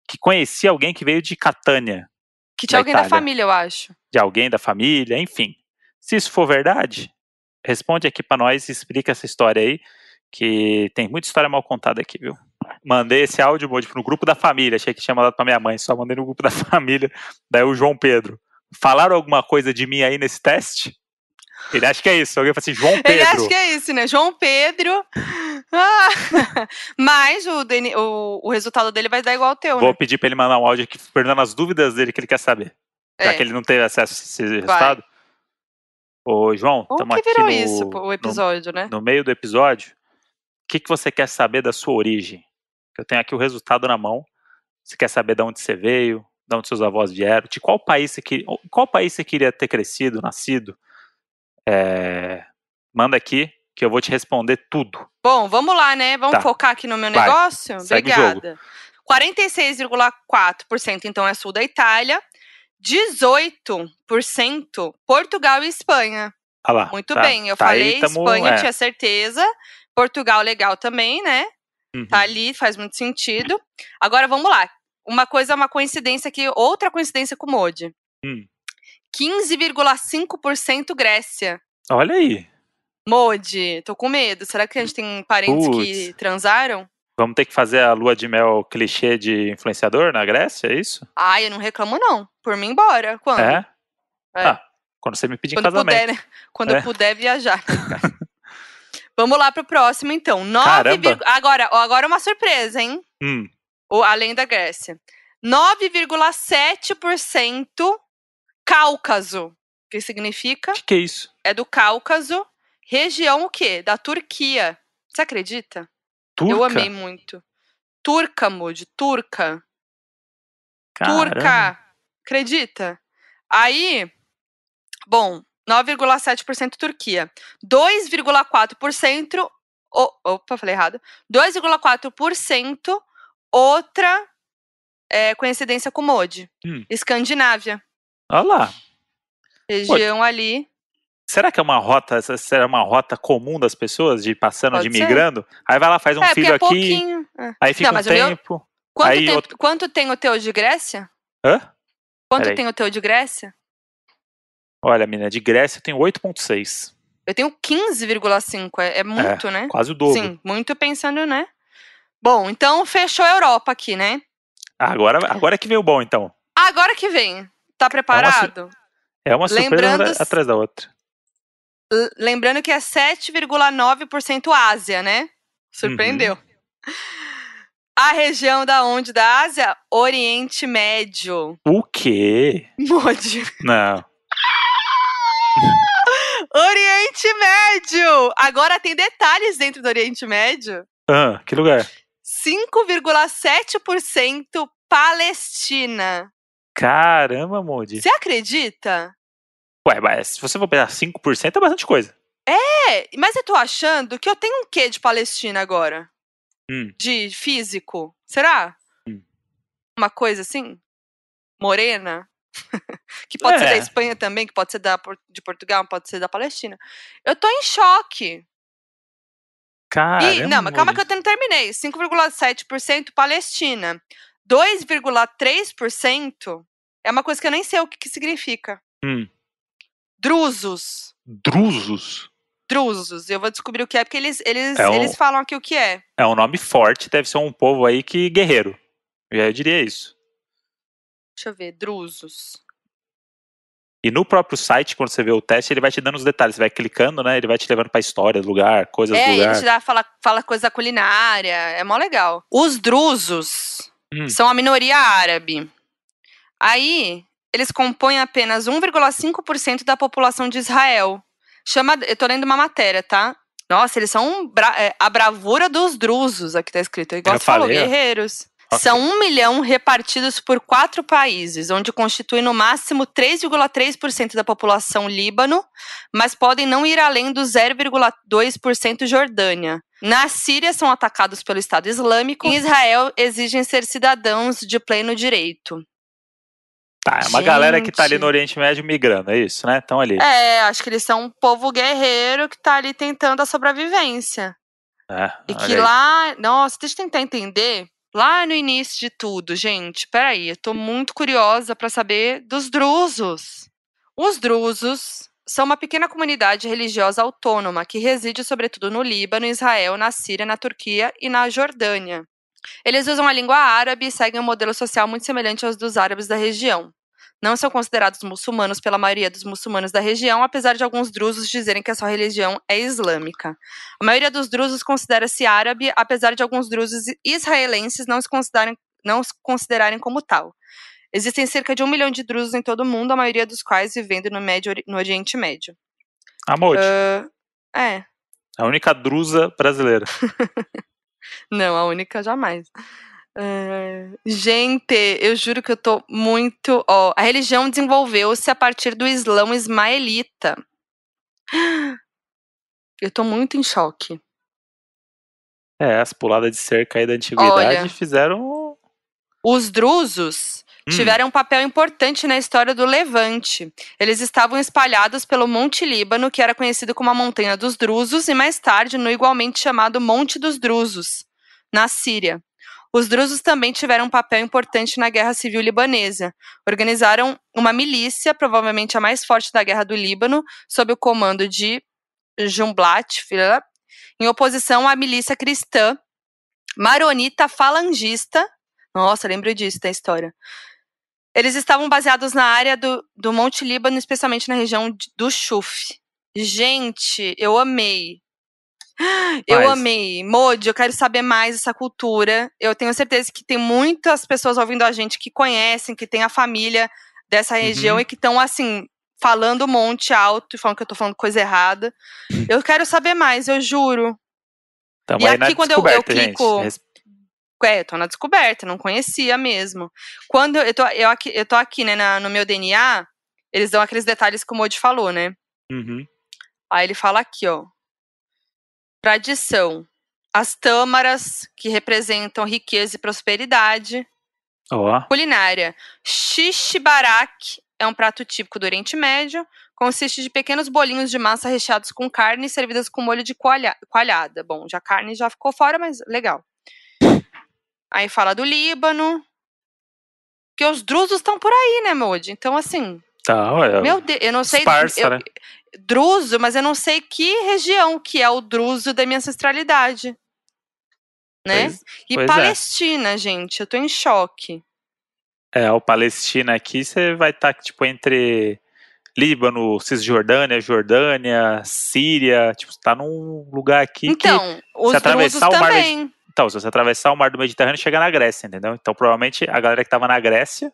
que conhecia alguém que veio de Catânia, que tinha da alguém da Itália. família, eu acho. de alguém da família, enfim. Se isso for verdade, responde aqui pra nós e explica essa história aí, que tem muita história mal contada aqui, viu? Mandei esse áudio Moody, pro grupo da família, achei que tinha mandado pra minha mãe, só mandei no grupo da família, daí o João Pedro. Falaram alguma coisa de mim aí nesse teste? Ele acha que é isso. Alguém fala assim, João Pedro. Ele acha que é isso, né? João Pedro. Ah. Mas o, Deni- o, o resultado dele vai dar igual ao teu, Vou né? pedir pra ele mandar um áudio aqui perguntando as dúvidas dele que ele quer saber. Já É. que ele não teve acesso a esse resultado. Ô, João, estamos aqui virou no, isso, o no- episódio, né? no meio do episódio. O que, que você quer saber da sua origem? Eu tenho aqui o resultado na mão. Você quer saber de onde você veio, de onde seus avós vieram, de qual país você queria, qual país você queria ter crescido, nascido? É, manda aqui que eu vou te responder tudo. Bom, vamos lá, né? Vamos Tá. focar aqui no meu Vai. negócio? Segue. Obrigada. 46,4% então é sul da Itália. 18% Portugal e Espanha. Olha lá. Muito tá- bem, eu tá falei tamo- Espanha, é, tinha certeza. Portugal legal também, né? uhum. Tá ali, faz muito sentido. Agora vamos lá. Uma coisa, uma coincidência aqui, outra coincidência com o Modi. Hum. 15,5% Grécia. Olha aí. Modi, tô com medo. Será que a gente tem parentes que Putz. transaram? Vamos ter que fazer a lua de mel clichê de influenciador na Grécia, é isso? Ai, eu não reclamo, não. Por mim, bora. Quando? É? É. Ah, quando você me pedir em Quando casamento. puder, né? Quando É. eu puder viajar. Vamos lá pro próximo, então. 9, Caramba. vir- agora, agora uma surpresa, hein? Hum, O, além da Grécia. 9,7% Cáucaso. Que significa? o que, que é isso? É do Cáucaso. Região o quê? Da Turquia. Você acredita? Turca? Eu amei muito. Turca, Moody. Turca. Caramba. Turca. Acredita? Aí, bom, 9,7% Turquia. 2,4%. o- Opa, falei errado. 2,4% outra é, coincidência com Modi. Hum. Escandinávia. Olha lá. Região ali. Será que é uma rota, será uma rota comum das pessoas de passando, Pode de ser. migrando? Aí vai lá, faz um é, filho é aqui. É. aí fica Não, um mas o meu- tempo. Quanto, Aí tem, outro- quanto tem o teu de Grécia? Hã? Quanto Peraí. tem o teu de Grécia? Olha, menina, de Grécia eu tenho 8,6. Eu tenho 15,5. É, é muito, né? Quase o dobro. Sim, muito pensando, né? Bom, então fechou a Europa aqui, né? Agora, agora que veio o bom, então. Agora que vem. Tá preparado? É uma surpresa Lembrando- atrás da outra. Lembrando que é 7,9% Ásia, né? Surpreendeu. Uhum. A região da onde da Ásia? Oriente Médio. O quê? Mode. Não. Oriente Médio! Agora tem detalhes dentro do Oriente Médio. Ah, que lugar? 5,7% Palestina. Caramba, Moody. Você acredita? Ué, mas se você for pegar 5% é bastante coisa. É, mas eu tô achando que eu tenho um quê de Palestina agora? Hum. De físico. Será? Hum. Uma coisa assim? Morena? que pode ser da É. Espanha também, que pode ser da, de Portugal, pode ser da Palestina. Eu tô em choque. Caramba. E, não, mas calma que eu não terminei. 5,7% Palestina. 2,3% é uma coisa que eu nem sei o que, que significa. Hum. Drusos. Drusos. Drusos. Eu vou descobrir o que é, porque eles, eles, É um- eles falam aqui o que é. É um nome forte, deve ser um povo aí que guerreiro. Eu diria isso. Deixa eu ver. Drusos. E no próprio site, quando você vê o teste, ele vai te dando os detalhes. Você vai clicando, né? Ele vai te levando pra história do lugar, coisas do É, lugar. ele te dá, fala, fala coisa da culinária. É mó legal. Os drusos Hum. são a minoria árabe. Aí, eles compõem apenas 1,5% da população de Israel. Chama, eu tô lendo uma matéria, tá? Nossa, eles são bra- é, a bravura dos drusos, aqui tá escrito. Igual Eu você falou, falei, ó. guerreiros. São um milhão repartidos por quatro países, onde constituem no máximo 3,3% da população Líbano, mas podem não ir além do 0,2% Jordânia. Na Síria são atacados pelo Estado Islâmico. Em Israel exigem ser cidadãos de pleno direito. Tá, é uma galera que tá ali Gente. no Oriente Médio migrando, é isso, né? Estão ali. É, acho que eles são um povo guerreiro que tá ali tentando a sobrevivência. É, E que aí. lá. Nossa, deixa eu tentar entender. Lá no início de tudo, gente, peraí, eu tô muito curiosa pra saber dos drusos. Os drusos são uma pequena comunidade religiosa autônoma que reside sobretudo no Líbano, Israel, na Síria, na Turquia e na Jordânia. Eles usam a língua árabe e seguem um modelo social muito semelhante aos dos árabes da região. Não são considerados muçulmanos pela maioria dos muçulmanos da região, apesar de alguns drusos dizerem que a sua religião é islâmica. A maioria dos drusos considera-se árabe, apesar de alguns drusos israelenses não se considerarem, não se considerarem como tal. Existem cerca de um milhão de drusos em todo o mundo, a maioria dos quais vivendo no, Médio, no Oriente Médio. Amor, Ah, é, a única drusa brasileira. não, a única jamais. Ah, gente, eu juro que eu tô muito. Ó, a religião desenvolveu-se a partir do Islão ismaelita. Eu tô muito em choque. É, as puladas de cerca aí da antiguidade Olha. fizeram. Os drusos Hum, tiveram um papel importante na história do Levante. Eles estavam espalhados pelo Monte Líbano, que era conhecido como a Montanha dos Drusos, e mais tarde no igualmente chamado Monte dos Drusos, na Síria. Os drusos também tiveram um papel importante na Guerra Civil Libanesa. Organizaram uma milícia, provavelmente a mais forte da Guerra do Líbano, sob o comando de Jumblat, em oposição à milícia cristã maronita falangista. Nossa, lembro disso da história. Eles estavam baseados na área do, do Monte Líbano, especialmente na região do Chuf. Gente, eu amei. Eu Mas- amei. Modi, eu quero saber mais dessa cultura. Eu tenho certeza que tem muitas pessoas ouvindo a gente que conhecem, que tem a família dessa região Uhum. e que estão, assim, falando um monte alto e falando que eu tô falando coisa errada. Eu quero saber mais, eu juro. Tamo E aqui, quando eu- eu descoberta, gente. É, tô na descoberta, não conhecia mesmo. Quando eu tô, eu aqui, eu tô aqui, né, na- no meu DNA, eles dão aqueles detalhes que o Modi falou, né? Uhum. Aí ele fala aqui, ó. Tradição. As tâmaras, que representam riqueza e prosperidade. Ó, Culinária. Shish barak é um prato típico do Oriente Médio. Consiste de pequenos bolinhos de massa recheados com carne e servidas com molho de coalha- coalhada. Bom, já a carne já ficou fora, mas legal. Aí fala do Líbano. Que os drusos estão por aí, né, Modi? Então, assim, tá, olha. meu Deus, eu não sei. Esparsa, eu- né? Druso, mas eu não sei que região que é o druso da minha ancestralidade. Né? Pois- e pois é. Palestina, gente, eu tô em choque. É, o Palestina aqui, você vai estar, tipo, entre Líbano, Cisjordânia, Jordânia, Síria, tipo, você tá num lugar aqui que... Então, os drusos atravessar o mar também. Então, se você atravessar o mar do Mediterrâneo, chega na Grécia, entendeu? Então, provavelmente, a galera que tava na Grécia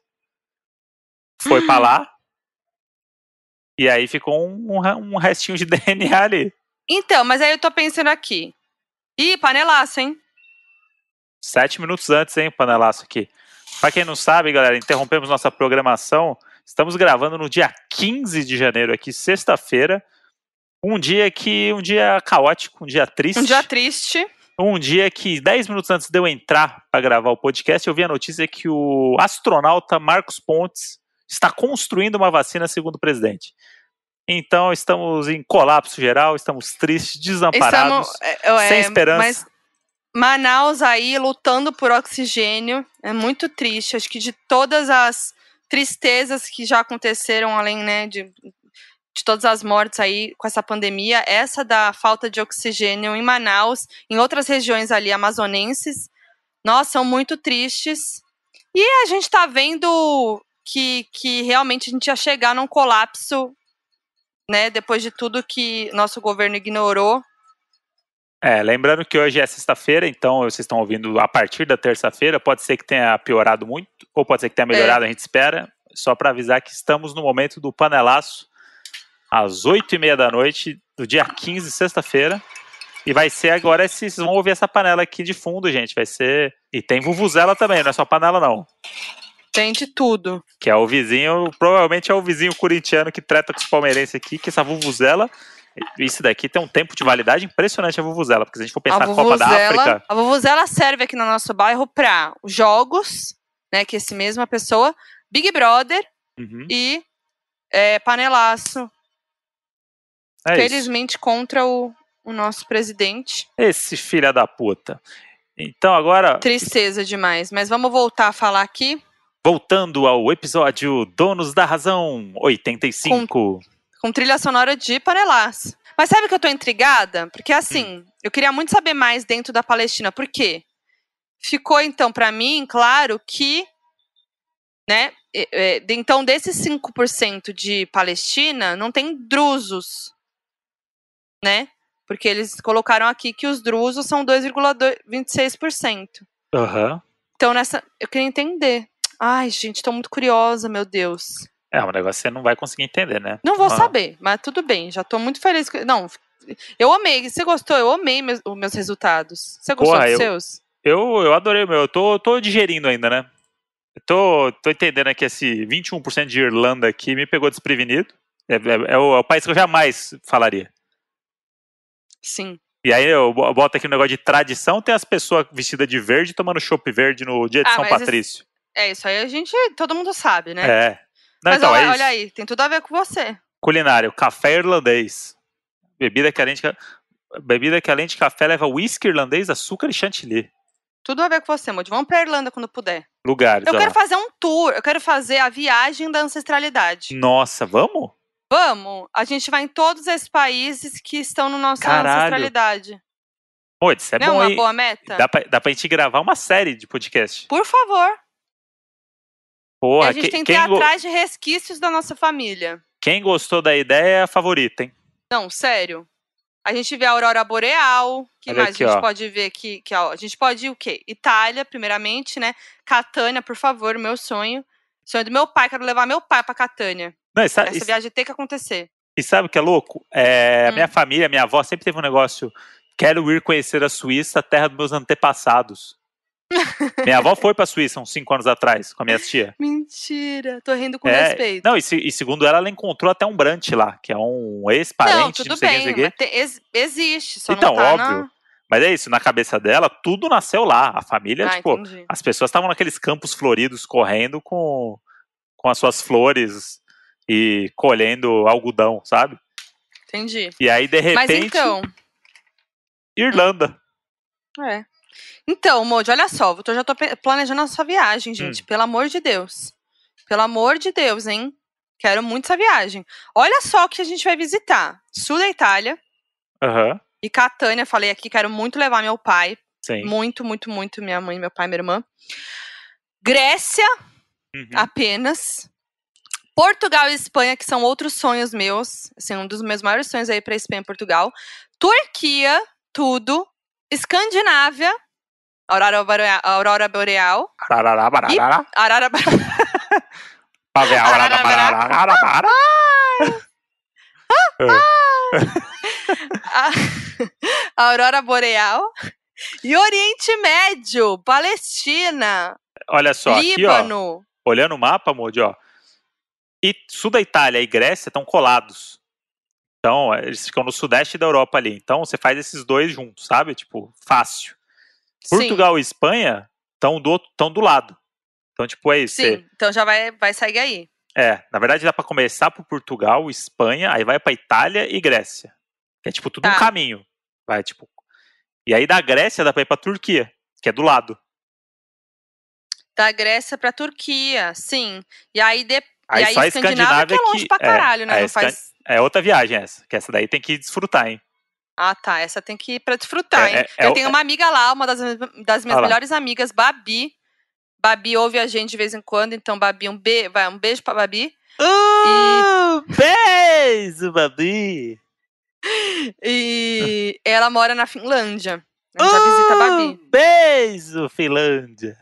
foi pra lá e aí ficou um, um restinho de DNA ali. Então, mas aí eu tô pensando aqui. Ih, panelaço, hein? Sete minutos antes, hein, panelaço aqui. Para quem não sabe, galera, interrompemos nossa programação. Estamos gravando no dia 15 de janeiro aqui, sexta-feira. Um dia que um dia caótico, um dia triste. Um dia triste. Um dia que 10 minutos antes de eu entrar para gravar o podcast, eu vi a notícia que o astronauta Marcos Pontes está construindo uma vacina segundo o presidente. Então estamos em colapso geral, estamos tristes, desamparados, estamos, é, é, sem esperança. Mas Manaus aí lutando por oxigênio é muito triste. Acho que de todas as tristezas que já aconteceram, além né, de, de todas as mortes aí com essa pandemia, essa da falta de oxigênio em Manaus, em outras regiões ali amazonenses, nossa, são muito tristes. E a gente está vendo que, que realmente a gente ia chegar num colapso, né, depois de tudo que nosso governo ignorou é, lembrando que hoje é sexta-feira, então vocês estão ouvindo a partir da terça-feira. Pode ser que tenha piorado muito, ou pode ser que tenha melhorado, é. a gente espera. Só para avisar que estamos no momento do panelaço, às oito e meia da noite, do dia 15, sexta-feira. E vai ser agora, vocês vão ouvir essa panela aqui de fundo, gente. Vai ser. E tem Vuvuzela também, não é só panela, não. Tem de tudo. Que é o vizinho, provavelmente é o vizinho corintiano que treta com os palmeirenses aqui, que essa Vuvuzela isso daqui tem um tempo de validade impressionante a Vuvuzela, porque se a gente for pensar na Copa da África. A Vuvuzela serve aqui no nosso bairro para jogos, né? Que esse mesma pessoa, Big Brother uhum. e é, panelaço. É Felizmente isso. contra o, o nosso presidente. Esse filho da puta. Então agora. Tristeza demais, mas vamos voltar a falar aqui. Voltando ao episódio Donos da Razão 85. Com com trilha sonora de Panelaço. Mas sabe que eu tô intrigada? Porque assim, hum. eu queria muito saber mais dentro da Palestina. Por quê? Ficou então para mim claro que, né, então desses 5% de Palestina, não tem drusos, né? Porque eles colocaram aqui que os drusos são 2,26%. Aham. Uhum. Então nessa, eu queria entender. Ai, gente, tô muito curiosa, meu Deus. É, um negócio que você não vai conseguir entender, né? Não vou ah. saber, mas tudo bem, já tô muito feliz. Não, eu amei. Você gostou? Eu amei meus, os meus resultados. Você gostou Porra, dos eu, seus? Eu, eu adorei o meu. Eu tô, tô digerindo ainda, né? Eu tô, tô entendendo que esse 21% de Irlanda aqui me pegou desprevenido. É, é, é, o, é, o, país que eu jamais falaria. Sim. E aí eu boto aqui um negócio de tradição, tem as pessoas vestidas de verde tomando chopp verde no dia de ah, São Patrício. Isso, é, isso aí a gente, todo mundo sabe, né? É. Não, Mas então, olha, é olha, aí, tem tudo a ver com você. Culinário, café irlandês. Bebida que além de, bebida que além de café leva whisky irlandês, açúcar e chantilly. Tudo a ver com você, Moody. Vamos pra Irlanda quando puder. Lugares. Eu quero fazer um tour, eu quero fazer a viagem da ancestralidade. Nossa, vamos? Vamos. A gente vai em todos esses países que estão no nossa Caralho. ancestralidade. Pô, isso é Não bom, é uma boa meta? Dá pra, dá pra gente gravar uma série de podcast. Por favor. Porra, e a gente que, tem que ir atrás de resquícios da nossa família. Quem gostou da ideia é a favorita, hein? Não, sério. A gente vê a aurora boreal. que Olha mais aqui, a gente ó. pode ver que, que ó, a gente pode ir o quê? Itália, primeiramente, né? Catânia, por favor, meu sonho. Sonho do meu pai, quero levar meu pai pra Catânia. Não, Essa isso, viagem tem que acontecer. E sabe o que é louco? É, hum. Minha família, minha avó sempre teve um negócio. Quero ir conhecer a Suíça, a terra dos meus antepassados. Minha avó foi pra Suíça uns 5 anos atrás, com a minha tia. Mentira, tô rindo com é, respeito. Não, e, se, e, segundo ela, ela encontrou até um Brant lá, que é um ex-parente. Não, tudo bem, mas te, ex, existe, só então, não tá óbvio. Na... Mas é isso, na cabeça dela, tudo nasceu lá. A família, ah, tipo, entendi. as pessoas estavam naqueles campos floridos correndo com, com as suas flores e colhendo algodão, sabe? Entendi. E aí, de repente. Mas então. Irlanda. É. Então, Moody, olha só, eu já tô planejando a sua viagem, gente. Hum. Pelo amor de Deus. Pelo amor de Deus, hein? Quero muito essa viagem. Olha só o que a gente vai visitar. Sul da Itália. Uhum. E Catânia, falei aqui, quero muito levar meu pai. Sim. Muito, muito, muito. Minha mãe, meu pai, minha irmã. Grécia, uhum. apenas. Portugal e Espanha, que são outros sonhos meus. Assim, um dos meus maiores sonhos aí pra Espanha e Portugal. Turquia, tudo. Escandinávia, Aurora Boreal. Aurora Boreal. Arara, bararara. Arara Aurora Boreal. E Oriente Médio, Palestina. olha só, aqui, ó. Líbano. Olhando o mapa, Modi, ó. E sul da Itália e Grécia estão colados. Então, eles ficam no sudeste da Europa ali. Então, você faz esses dois juntos, sabe? Tipo, fácil. Portugal e Espanha estão do, tão do lado. Então, tipo, é isso. Sim, você- então já vai, vai sair aí. É, na verdade dá pra começar por Portugal, Espanha, aí vai pra Itália e Grécia. Que é tipo tudo Tá. um caminho. Vai, tipo. E aí da Grécia dá pra ir pra Turquia, que é do lado. Da Grécia pra Turquia, sim. E aí, de... Aí e aí só a Escandinávia que é longe que- pra é, caralho, né? é, Não Escan- faz... É outra viagem essa, que essa daí tem que desfrutar, hein? Ah, tá. Essa tem que ir pra desfrutar, É- hein? é- é Eu tenho uma amiga lá, uma das, das minhas Olha lá. melhores amigas, Babi. Babi ouve a gente de vez em quando, então, Babi, um, be... vai, um beijo pra Babi. Uh, beijo, Babi! E ela mora na Finlândia. A gente já visita a Babi. Uh, Beijo, Finlândia!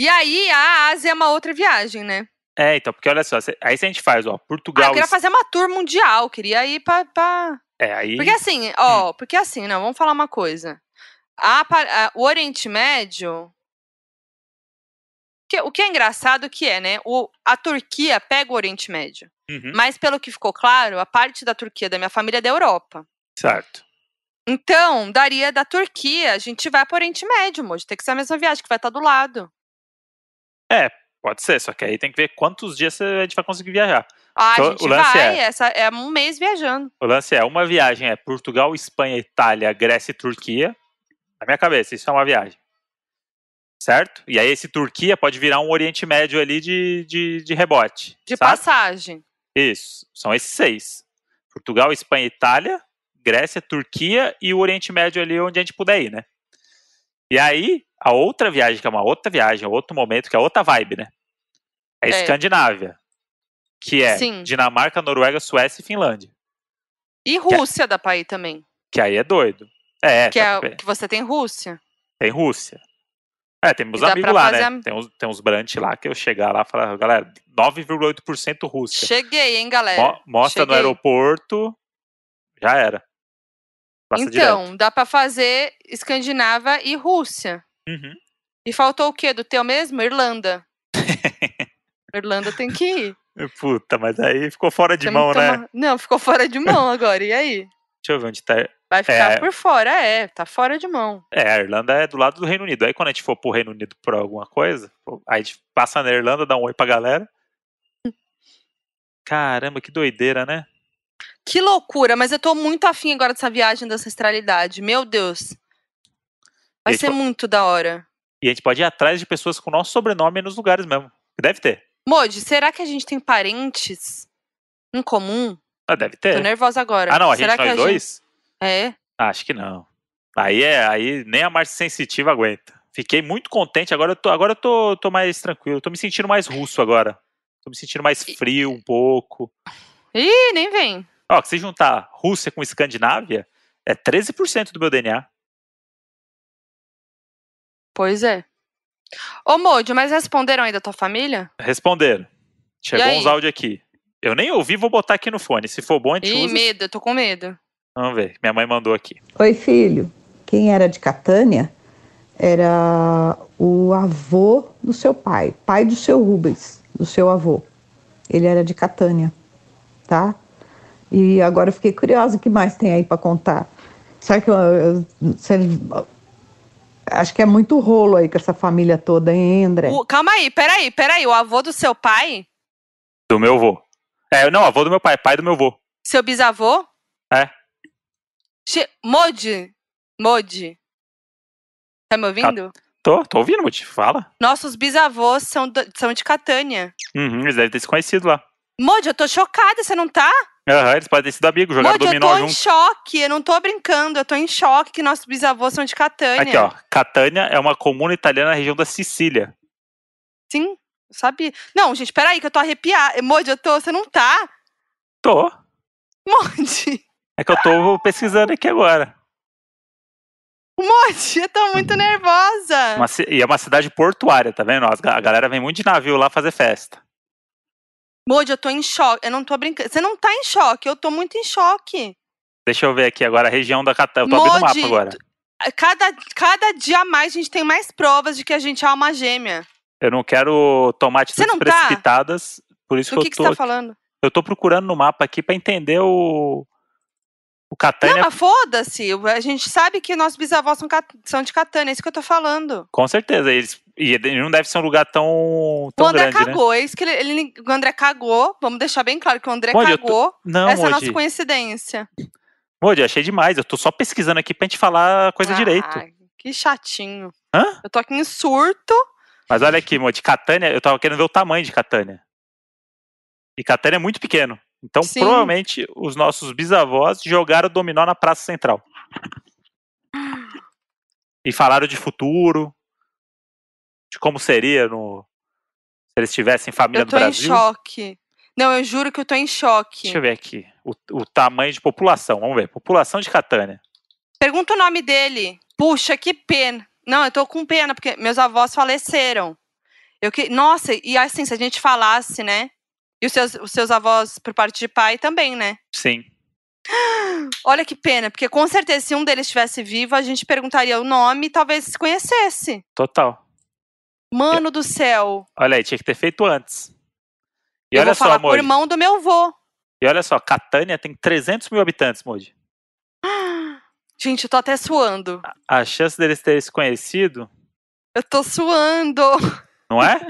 E aí, a Ásia é uma outra viagem, né? É, então, porque olha só, aí se a gente faz, ó, Ah, Portugal. eu queria fazer uma tour mundial, queria ir pra. pra... É, aí. Porque assim, ó, Hum. porque assim, não, vamos falar uma coisa. A a- o Oriente Médio. que- o que é engraçado que é, né? O, a Turquia pega o Oriente Médio. Uhum, Mas, pelo que ficou claro, a parte da Turquia da minha família é da Europa. certo. Então, daria da Turquia, a gente vai para o Oriente Médio, moço. Tem que ser a mesma viagem, que vai estar do lado. Pode ser, só que aí tem que ver quantos dias a gente vai conseguir viajar. Ah, Então, a gente o lance vai, é- essa é um mês viajando. O lance é, uma viagem é Portugal, Espanha, Itália, Grécia e Turquia. Na minha cabeça, isso é uma viagem. Certo? E aí esse Turquia pode virar um Oriente Médio ali de, de, de rebote. De sabe? passagem. Isso. São esses seis. Portugal, Espanha, Itália, Grécia, Turquia e o Oriente Médio ali onde a gente puder ir, né? E aí, a outra viagem, que é uma outra viagem, outro momento, que é outra vibe, né? É, É. Escandinávia. Que é Sim. Dinamarca, Noruega, Suécia e Finlândia. E Rússia dá pra ir também. Que aí é doido. É, Que, tá- é, que você tem Rússia. tem Rússia. É, tem dá amigos lá, né? a- Tem uns, tem uns brunch lá que eu chegar lá e falar, galera, 9,8% Rússia. Cheguei, hein, galera? Mo- mostra no cheguei. aeroporto, já era. Passa Então, dá pra fazer Escandinávia e Rússia. direto. Uhum. E faltou o quê do teu mesmo? Irlanda. Irlanda tem que ir. Puta, mas aí ficou fora de mão, né? Não, ficou fora de mão agora. E aí? Deixa eu ver onde tá. Vai ficar É. por fora, é. Tá fora de mão. É, a Irlanda é do lado do Reino Unido. Aí quando a gente for pro Reino Unido por alguma coisa, aí a gente passa na Irlanda, dá um oi pra galera. Caramba, que doideira, né? Que loucura, mas eu tô muito afim agora dessa viagem da ancestralidade. Meu Deus. Vai ser tipo, muito da hora. E a gente pode ir atrás de pessoas com nosso sobrenome nos lugares mesmo. Deve ter. Modi, será que a gente tem parentes em comum? Ah, deve Tô ter. nervosa agora. Ah, não, a será gente, nós dois? É. Ah, Acho que não. Aí é, aí nem a Márcia Sensitiva aguenta. Fiquei muito contente, agora eu tô, agora eu tô, tô mais tranquilo, tô me sentindo mais russo agora. Tô me sentindo mais frio um pouco. Ih, nem vem. Ó, que se juntar Rússia com Escandinávia, é 13% do meu DNA. Pois é. Ô, Modi, mas responderam aí da tua família? Responderam. Chegou uns áudios aqui. Eu nem ouvi, vou botar aqui no fone. Se for bom, a gente Ih, usa. medo, eu tô com medo. Vamos ver. Minha mãe mandou aqui. Oi, filho. Quem era de Catânia era o avô do seu pai, pai do seu Rubens, do seu avô. Ele era de Catânia, tá? E agora eu fiquei curiosa, o que mais tem aí para contar? Sabe que eu, eu- você- acho que é muito rolo aí com essa família toda, hein, André? O- calma aí, peraí, peraí. O avô do seu pai? Do meu avô. É, não, avô do meu pai, pai do meu avô. Seu bisavô? É. Che Modi, Modi. Tá me ouvindo? Tô, tô ouvindo, Muti. Fala. Nossos bisavôs são, do- são de Catânia. Uhum, eles devem ter se conhecido lá. Modi, eu tô chocada, você não tá? Aham, eles podem ter sido amigos, jogaram Modi, eu dominó tô em juntos. choque, eu não tô brincando, eu tô em choque que nossos bisavôs são de Catânia. Aqui, ó. Catânia é uma comuna italiana na região da Sicília. Sim, eu sabia. Não, gente, peraí que eu tô arrepiada. Modi, eu tô, você não tá? Tô. Modi, É que eu tô pesquisando aqui agora. Modi, eu tô muito nervosa. Uma e é uma cidade portuária, tá vendo? A galera vem muito de navio lá fazer festa. Modi, eu tô em choque, eu não tô brincando. Você não tá em choque, eu tô muito em choque. Deixa eu ver aqui agora a região da Catânia. Eu tô abrindo o Modi, mapa agora. Cada, cada dia a mais a gente tem mais provas de que a gente é alma gêmea. Eu não quero tomar atitudes não tá? precipitadas, por isso Do que, que, eu que tô você tá falando? eu tô procurando no mapa aqui pra entender o o Catânia, Não, mas foda-se. A gente sabe que nossos bisavós são, cat- são de Catânia, é isso que eu tô falando. com certeza, eles e não deve ser um lugar tão O tão André grande, né? cagou, é isso que ele, ele- O André cagou. Vamos deixar bem claro que o André Modi, eu tô- cagou. Não, Essa é a nossa coincidência. Moji, achei demais. Eu tô só pesquisando aqui pra gente falar a coisa Ah, direito. Que chatinho. Hã? Eu tô aqui em surto. Mas olha aqui, Moji, Catânia, eu tava querendo ver o tamanho de Catânia. E Catânia é muito pequeno. Então, Sim. provavelmente, os nossos bisavós jogaram dominó na Praça Central. E falaram de futuro, de como seria no, se eles tivessem família Eu no tô em Brasil. choque. Não, eu juro que eu tô em choque. Deixa eu ver aqui. O, o tamanho de população. Vamos ver. População de Catânia. Pergunta o nome dele. Puxa, que pena. Não, eu tô com pena, porque meus avós faleceram. Eu que... Nossa, e assim, se a gente falasse, né? E os seus, os seus avós, por parte de pai, também, né? Sim. Olha que pena, porque com certeza, se um deles estivesse vivo, a gente perguntaria o nome e talvez se conhecesse. Total. Mano do céu. Olha aí, tinha que ter feito antes. E eu olha vou só, falar com o Moji. irmão do meu vô. E olha só, Catânia tem 300 mil habitantes, Moji. Gente, eu tô até suando. A chance deles terem se conhecido, Eu tô suando. não é?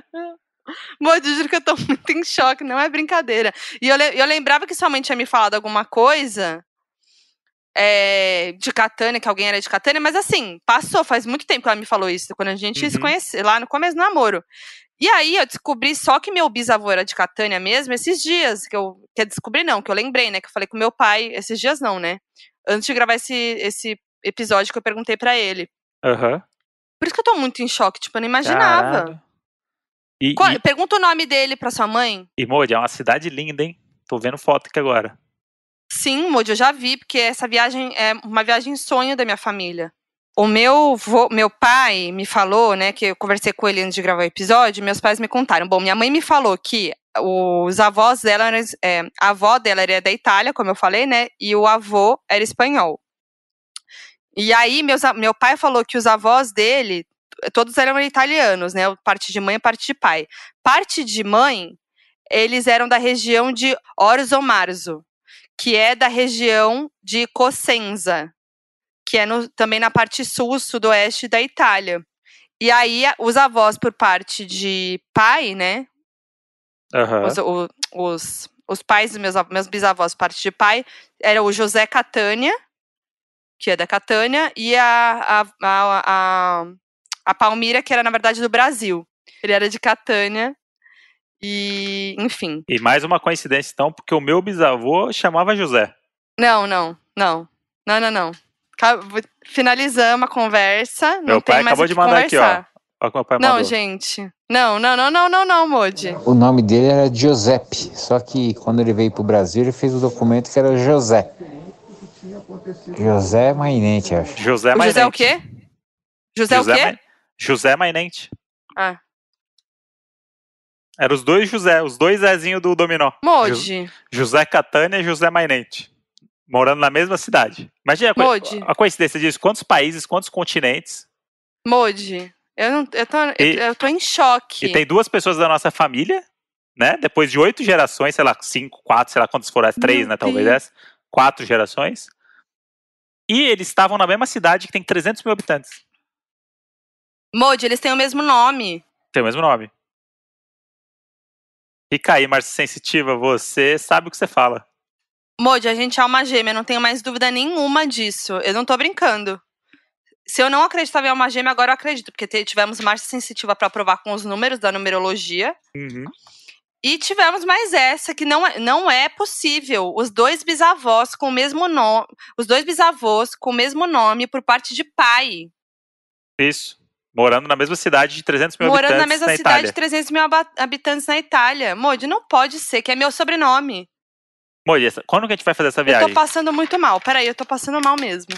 Moody, eu juro que eu tô muito em choque, não é brincadeira. E eu, eu lembrava que sua mãe tinha me falado alguma coisa é, de Catânia, que alguém era de Catânia, mas assim, passou, faz muito tempo que ela me falou isso, quando a gente se Uhum. conheceu, lá no começo do namoro. E aí eu descobri só que meu bisavô era de Catânia mesmo esses dias, que eu quer descobrir não, que eu lembrei, né, que eu falei com meu pai, esses dias não, né? Antes de gravar esse, esse episódio que eu perguntei pra ele. Aham. Por isso que eu tô muito em choque, tipo, eu não imaginava. E, Qual- e, Pergunta o nome dele pra sua mãe. e Moji, é uma cidade linda, hein? Tô vendo foto aqui agora. Sim, Moody, eu já vi, porque essa viagem é uma viagem sonho da minha família. O meu, meu pai me falou, né, que eu conversei com ele antes de gravar o episódio, meus pais me contaram. Bom, minha mãe me falou que os avós dela, eram, é, a avó dela era da Itália, como eu falei, né, e o avô era espanhol. E aí, meus, meu pai falou que os avós dele, todos eram italianos, né, parte de mãe e parte de pai. Parte de mãe, eles eram da região de Orzo Marzo, que é da região de Cosenza, que é no- também na parte sul, sudoeste da Itália. E aí, os avós por parte de pai, né? Aham. Os, o- os, os pais dos meus, meus bisavós por parte de pai eram o José Catânia, que é da Catânia, e a, a, a, a, a Palmira, que era, na verdade, do Brasil. Ele era de Catânia. E, enfim. E mais uma coincidência, então, porque o meu bisavô chamava José. Não, não, não. Não, não, não. Finalizamos a conversa. Não Meu tem pai mais acabou de mandar aqui, ó. conversar. Olha que meu pai Não, mandou. gente. Não, não, não, não, não, não, Modi. O nome dele era Giuseppe, só que quando ele veio pro Brasil, ele fez o documento que era José. José Mainente, acho. José O Mainente. José o quê? José, o quê? Mai- José Mainente. Ah, Eram os dois José, os dois Zezinho do Dominó. Modi. José Catânia e José Mainente. Morando na mesma cidade. Imagina a, Modi. a coincidência disso. Quantos países, quantos continentes. Modi. Eu, não, eu, tô, E- eu tô em choque. E tem duas pessoas da nossa família, né? Depois de oito gerações, sei lá, cinco, quatro, sei lá quantas foram três, Meu né? Talvez essa. Quatro gerações. E eles estavam na mesma cidade que tem 300 mil habitantes. Modi, eles têm o mesmo nome. Tem o mesmo nome. Fica aí, Marcia Sensitiva, você sabe o que você fala. Modi, a gente é uma gêmea, não tenho mais dúvida nenhuma disso. Eu não tô brincando. Se eu não acreditava em alma gêmea, agora eu acredito, porque tivemos marcha sensitiva pra provar com os números da numerologia. Uhum. E tivemos mais essa, que não é, não é possível. Os dois bisavós com o mesmo nome. Os dois bisavós com o mesmo nome por parte de pai. Isso. Morando na mesma cidade de 300 mil morando na habitantes mesma na cidade Itália. de 300 mil habitantes na Itália. Modi, não pode ser, que é meu sobrenome. Essa- quando que a gente vai fazer essa Eu viagem? tô passando muito mal. Peraí, eu tô passando mal mesmo.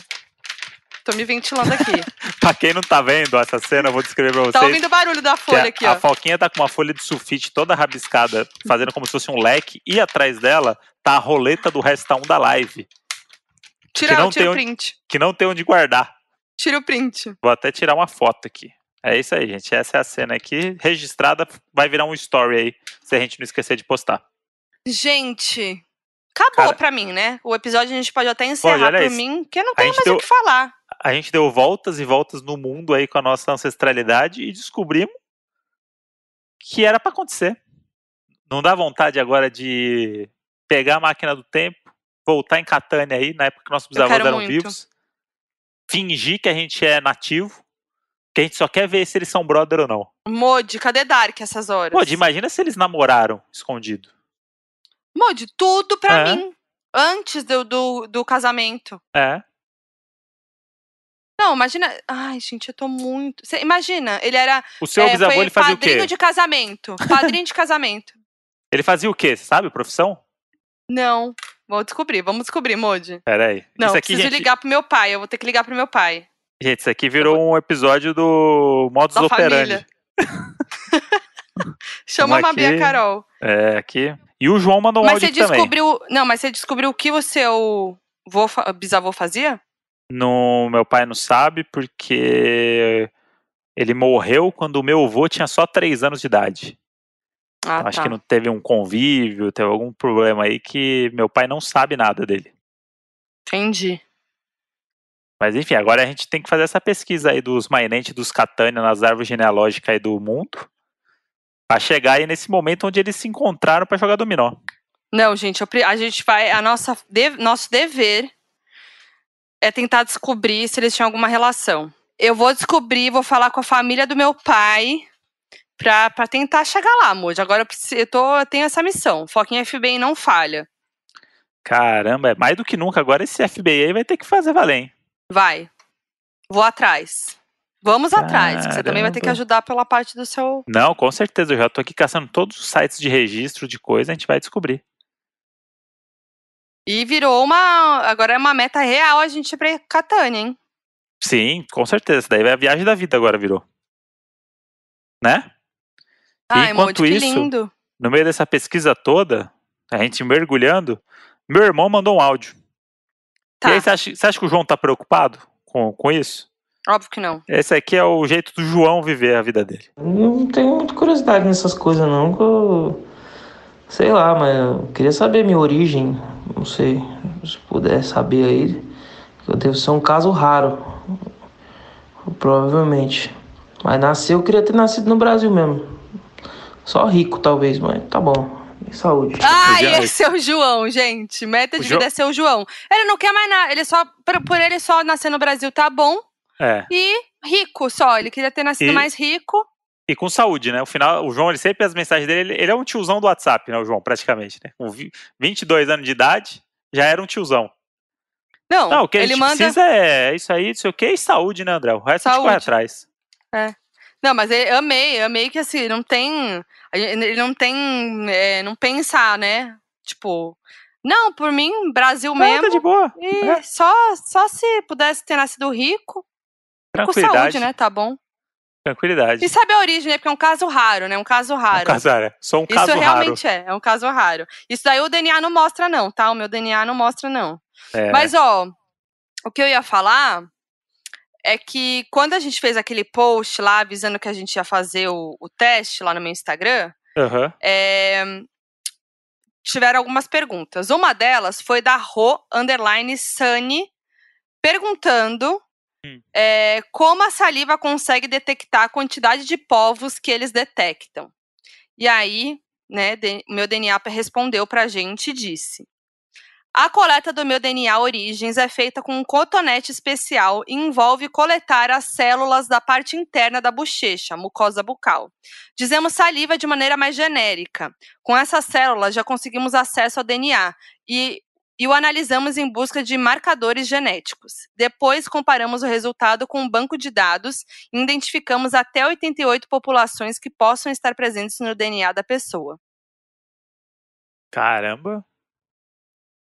Tô me ventilando aqui. Pra quem não tá vendo essa cena, eu vou descrever pra vocês. tá ouvindo o barulho da folha a, aqui, a ó. Foquinha tá com uma folha de sulfite toda rabiscada, fazendo como se fosse um leque, e atrás dela tá a roleta do Resta 1 da live, Tira, que não tira o tem print. que não tem onde guardar. Tira o print. Vou até tirar uma foto aqui. É isso aí, gente. Essa é a cena aqui. Registrada, vai virar um story aí, se a gente não esquecer de postar. Gente, acabou Cara- pra mim, né? O episódio a gente pode até encerrar olha por isso. mim, porque não gente mais deu- o que falar. A gente deu voltas e voltas no mundo aí com a nossa ancestralidade e descobrimos que era pra acontecer. Não dá vontade agora de pegar a máquina do tempo, voltar em Catânia aí, na época que nossos bisavós eram muito. vivos, fingir que a gente é nativo, que a gente só quer ver se eles são brother ou não. Modi, cadê Dark essas horas? Pô, imagina se eles namoraram escondido. Modi, tudo pra É. mim. Antes do, do, do casamento. É. Não, imagina. Ai, gente, eu tô muito. Cê, imagina, ele era. O seu é, bisavô foi ele fazia o padrinho quê? de casamento. Padrinho de casamento. Ele fazia o quê? Você sabe, profissão? Não. Vou descobrir, vamos descobrir, Modi. Pera aí. Não, isso aqui, preciso gente, ligar pro meu pai. Eu vou ter que ligar pro meu pai. gente, isso aqui virou um episódio do Modus Da Operandi. Chama a Vamos Mabi e a aqui. Carol. É, aqui. E o João mandou um mas você aqui também. descobriu. Não, mas você descobriu o que o seu vô, bisavô fazia? No, meu pai não sabe porque ele morreu quando o meu avô tinha só 3 anos de idade. Ah, Acho tá. que não teve um convívio, teve algum problema aí que meu pai não sabe nada dele. Entendi. Mas enfim, agora a gente tem que fazer essa pesquisa aí dos Mainente dos Catânia nas árvores genealógicas aí do mundo. Pra chegar aí nesse momento onde eles se encontraram pra jogar dominó. Não, gente, a gente vai. A nossa, de- nosso dever é tentar descobrir se eles tinham alguma relação. Eu vou descobrir, vou falar com a família do meu pai pra, pra tentar chegar lá, Moody. Agora eu, preciso, eu, tô, eu tenho essa missão. Foca em FBI não falha. Caramba, é mais do que nunca. Agora esse FBI aí vai ter que fazer valer, hein? Vai. Vou atrás. Vamos atrás, que você também vai ter que Caramba. ajudar pela parte do seu. Não, com certeza. Eu já tô aqui caçando todos os sites de registro de coisa, a gente vai descobrir. E virou uma. Agora é uma meta real a gente ir pra Catânia, hein? Sim, com certeza. Daí vai a viagem da vida agora virou. Né? Ai, enquanto Moody, que isso, lindo. No meio dessa pesquisa toda, a gente mergulhando, meu irmão mandou um áudio. Tá, E aí, você acha, você acha que o João tá preocupado com, com isso? óbvio que não. Esse aqui é o jeito do João viver a vida dele. Eu não tenho muita curiosidade nessas coisas não, que eu... Sei lá, mas eu queria saber a minha origem. Não sei, se puder saber aí. Eu devo ser um caso raro. Provavelmente. Mas nascer, eu queria ter nascido no Brasil mesmo. Só rico, talvez, mas tá bom. E saúde. Ah, Já- esse é o João, gente. Meta O de Jo- vida é ser o João. Ele não quer mais nada. Ele só. Por, por ele só nascer no Brasil tá bom. É. E rico só. Ele queria ter nascido E- mais rico. E com saúde, né? O final, o João, ele sempre as mensagens dele, ele, ele é um tiozão do WhatsApp, né? O João, praticamente, né? Com vi- 22 anos de idade, já era um tiozão. Não, Não, o que a ele gente manda. precisa é isso aí, não sei o que, e saúde, né, André? O resto a gente corre Saúde. atrás. Não, mas eu amei, amei que assim, não tem. Ele não tem. é, não pensar, né? Tipo. Não, por mim, Brasil Não, tá mesmo. de boa. E É. só, só se pudesse ter nascido rico. Com Tranquilidade. saúde, né? Tá bom. Tranquilidade. E sabe a origem, né? Porque é um caso raro, né? Um caso É um raro. caso, é, só um Isso caso raro. realmente é, é um caso raro. Isso daí o DNA não mostra, não, tá? O meu DNA não mostra, não. É, Mas, ó, o que eu ia falar é que quando a gente fez aquele post lá avisando que a gente ia fazer o, o teste lá no meu Instagram, aham. é, tiveram algumas perguntas. Uma delas foi da Ro Underline Sunny perguntando Hum. é, como a saliva consegue detectar a quantidade de povos que eles detectam. E aí, né, de- o meu DNA respondeu pra gente e disse: A coleta do meu DNA Origens é feita com um cotonete especial e envolve coletar as células da parte interna da bochecha, mucosa bucal. Dizemos saliva de maneira mais genérica. Com essas células já conseguimos acesso ao DNA e, e o analisamos em busca de marcadores genéticos. Depois comparamos o resultado com um banco de dados e identificamos até 88 populações que possam estar presentes no DNA da pessoa. Caramba.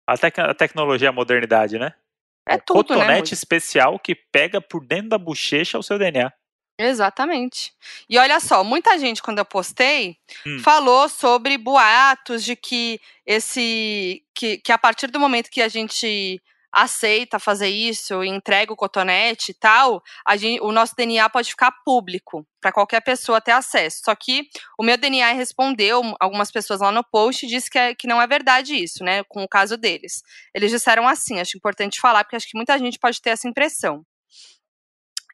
A, tec- a tecnologia a modernidade, né? É tudo, né? cotonete Moody? especial que pega por dentro da bochecha o seu DNA. Exatamente. E olha só, muita gente, quando eu postei, Hum. falou sobre boatos de que esse. Que, que a partir do momento que a gente aceita fazer isso, entrega o cotonete e tal, gente, o nosso DNA pode ficar público para qualquer pessoa ter acesso. Só que o meu DNA respondeu algumas pessoas lá no post disse que, é, que não é verdade isso, né? Com o caso deles. Eles disseram assim, acho importante falar, porque acho que muita gente pode ter essa impressão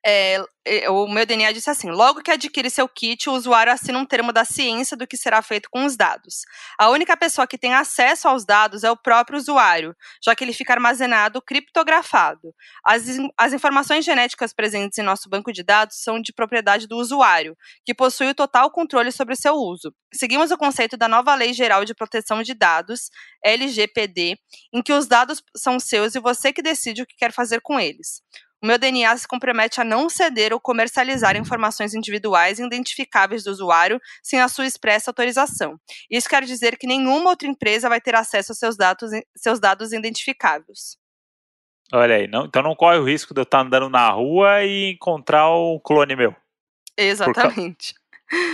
é, o meu DNA disse assim: logo que adquire seu kit, o usuário assina um termo da ciência do que será feito com os dados. A única pessoa que tem acesso aos dados é o próprio usuário, já que ele fica armazenado criptografado. As, as informações genéticas presentes em nosso banco de dados são de propriedade do usuário, que possui o total controle sobre seu uso. Seguimos o conceito da nova Lei Geral de Proteção de Dados, LGPD, em que os dados são seus e você que decide o que quer fazer com eles. O meu DNA se compromete a não ceder ou comercializar informações individuais identificáveis do usuário sem a sua expressa autorização. Isso quer dizer que nenhuma outra empresa vai ter acesso aos seus dados, seus dados identificáveis. Olha aí, não, então não corre o risco de eu estar andando na rua e encontrar um clone meu. Exatamente.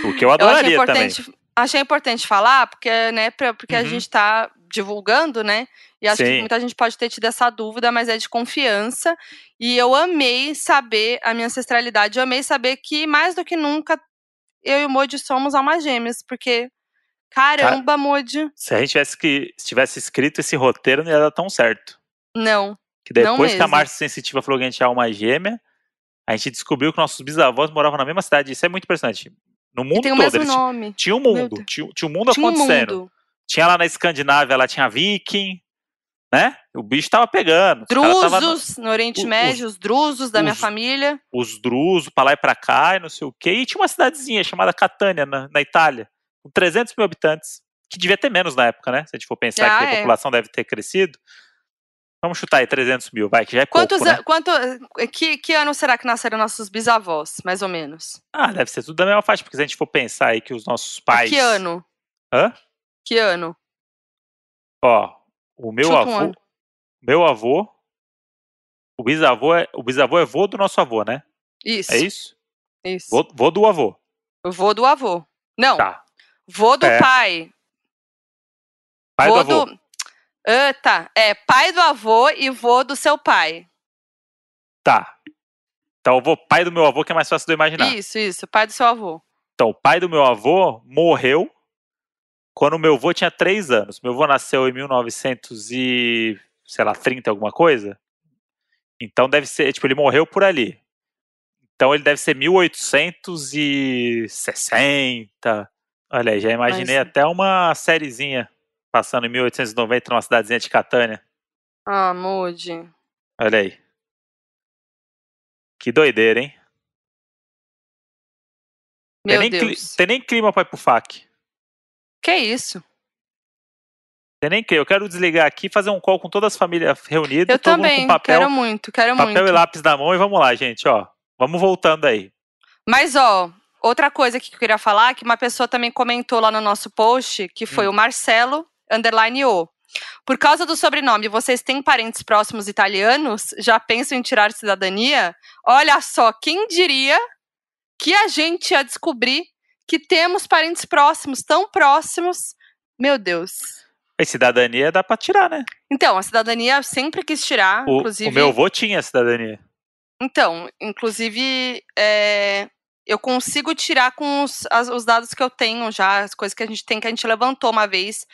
O que eu adoraria eu também. Achei importante falar, porque, né, porque uhum. a gente está divulgando, né? E acho Sim. que muita gente pode ter tido essa dúvida, mas é de confiança. E eu amei saber a minha ancestralidade. Eu amei saber que, mais do que nunca, eu e o Modi somos almas gêmeas, porque. Caramba, Car... Modi. Se a gente tivesse, que, se tivesse escrito esse roteiro, não ia dar tão certo. Não. Que depois não que a Márcia Sensitiva falou que a gente é alma gêmea, a gente descobriu que nossos bisavós moravam na mesma cidade. Isso é muito impressionante. No mundo tem o todo. Mesmo nome. Tinha um mundo. Tinha, tinha um mundo tinha acontecendo. Um mundo. Tinha lá na Escandinávia, lá tinha viking, né? O bicho tava pegando. Drusos, no... no Oriente o, Médio, os, os drusos da os, minha família. Os drusos, pra lá e pra cá, e não sei o quê. E tinha uma cidadezinha chamada Catânia, na, na Itália, com 300 mil habitantes. Que devia ter menos na época, né? Se a gente for pensar ah, que a é. população deve ter crescido. Vamos chutar aí 300 mil, vai, que já é Quantos, pouco, né? quanto, que, que ano será que nasceram nossos bisavós, mais ou menos? Ah, deve ser tudo da mesma faixa, porque se a gente for pensar aí que os nossos pais... Que ano? Hã? Que ano? Ó, o meu Chuta avô... Um meu avô... O bisavô é, o bisavô é vô do nosso avô, né? Isso. É isso? Isso. Vô, vô do avô. Vô do avô. Não. Tá. Vô do é. pai. Pai vô do avô. Do... Ah, tá. É pai do avô e vô do seu pai. Tá. Então, o avô, pai do meu avô, que é mais fácil de eu imaginar. Isso, isso. Pai do seu avô. Então, o pai do meu avô morreu quando meu avô tinha 3 anos. Meu avô nasceu em 1900 e, sei lá, 30 alguma coisa. Então, deve ser, tipo, ele morreu por ali. Então, ele deve ser 1860. Olha aí, já imaginei Mas... até uma sériezinha passando em 1890 numa cidadezinha de Catânia. Ah, mude. Olha aí. Que doideira, hein? Meu tem, nem Deus. tem nem clima pra ir pro FAC. Que isso? Tem nem clima. Eu quero desligar aqui, fazer um call com todas as famílias reunidas. Eu também, papel, quero muito, quero papel muito. Papel e lápis na mão e vamos lá, gente, ó. Vamos voltando aí. Mas, ó, outra coisa que eu queria falar, que uma pessoa também comentou lá no nosso post, que foi hum. o Marcelo, underline O. Por causa do sobrenome, vocês têm parentes próximos italianos? Já pensam em tirar cidadania? Olha só, quem diria que a gente ia descobrir que temos parentes próximos, tão próximos. Meu Deus. A cidadania dá pra tirar, né? Então, a cidadania eu sempre quis tirar, o, inclusive. O meu avô tinha cidadania. Então, inclusive, é, eu consigo tirar com os, as, os, dados que eu tenho já, as coisas que a gente tem, que a gente levantou uma vez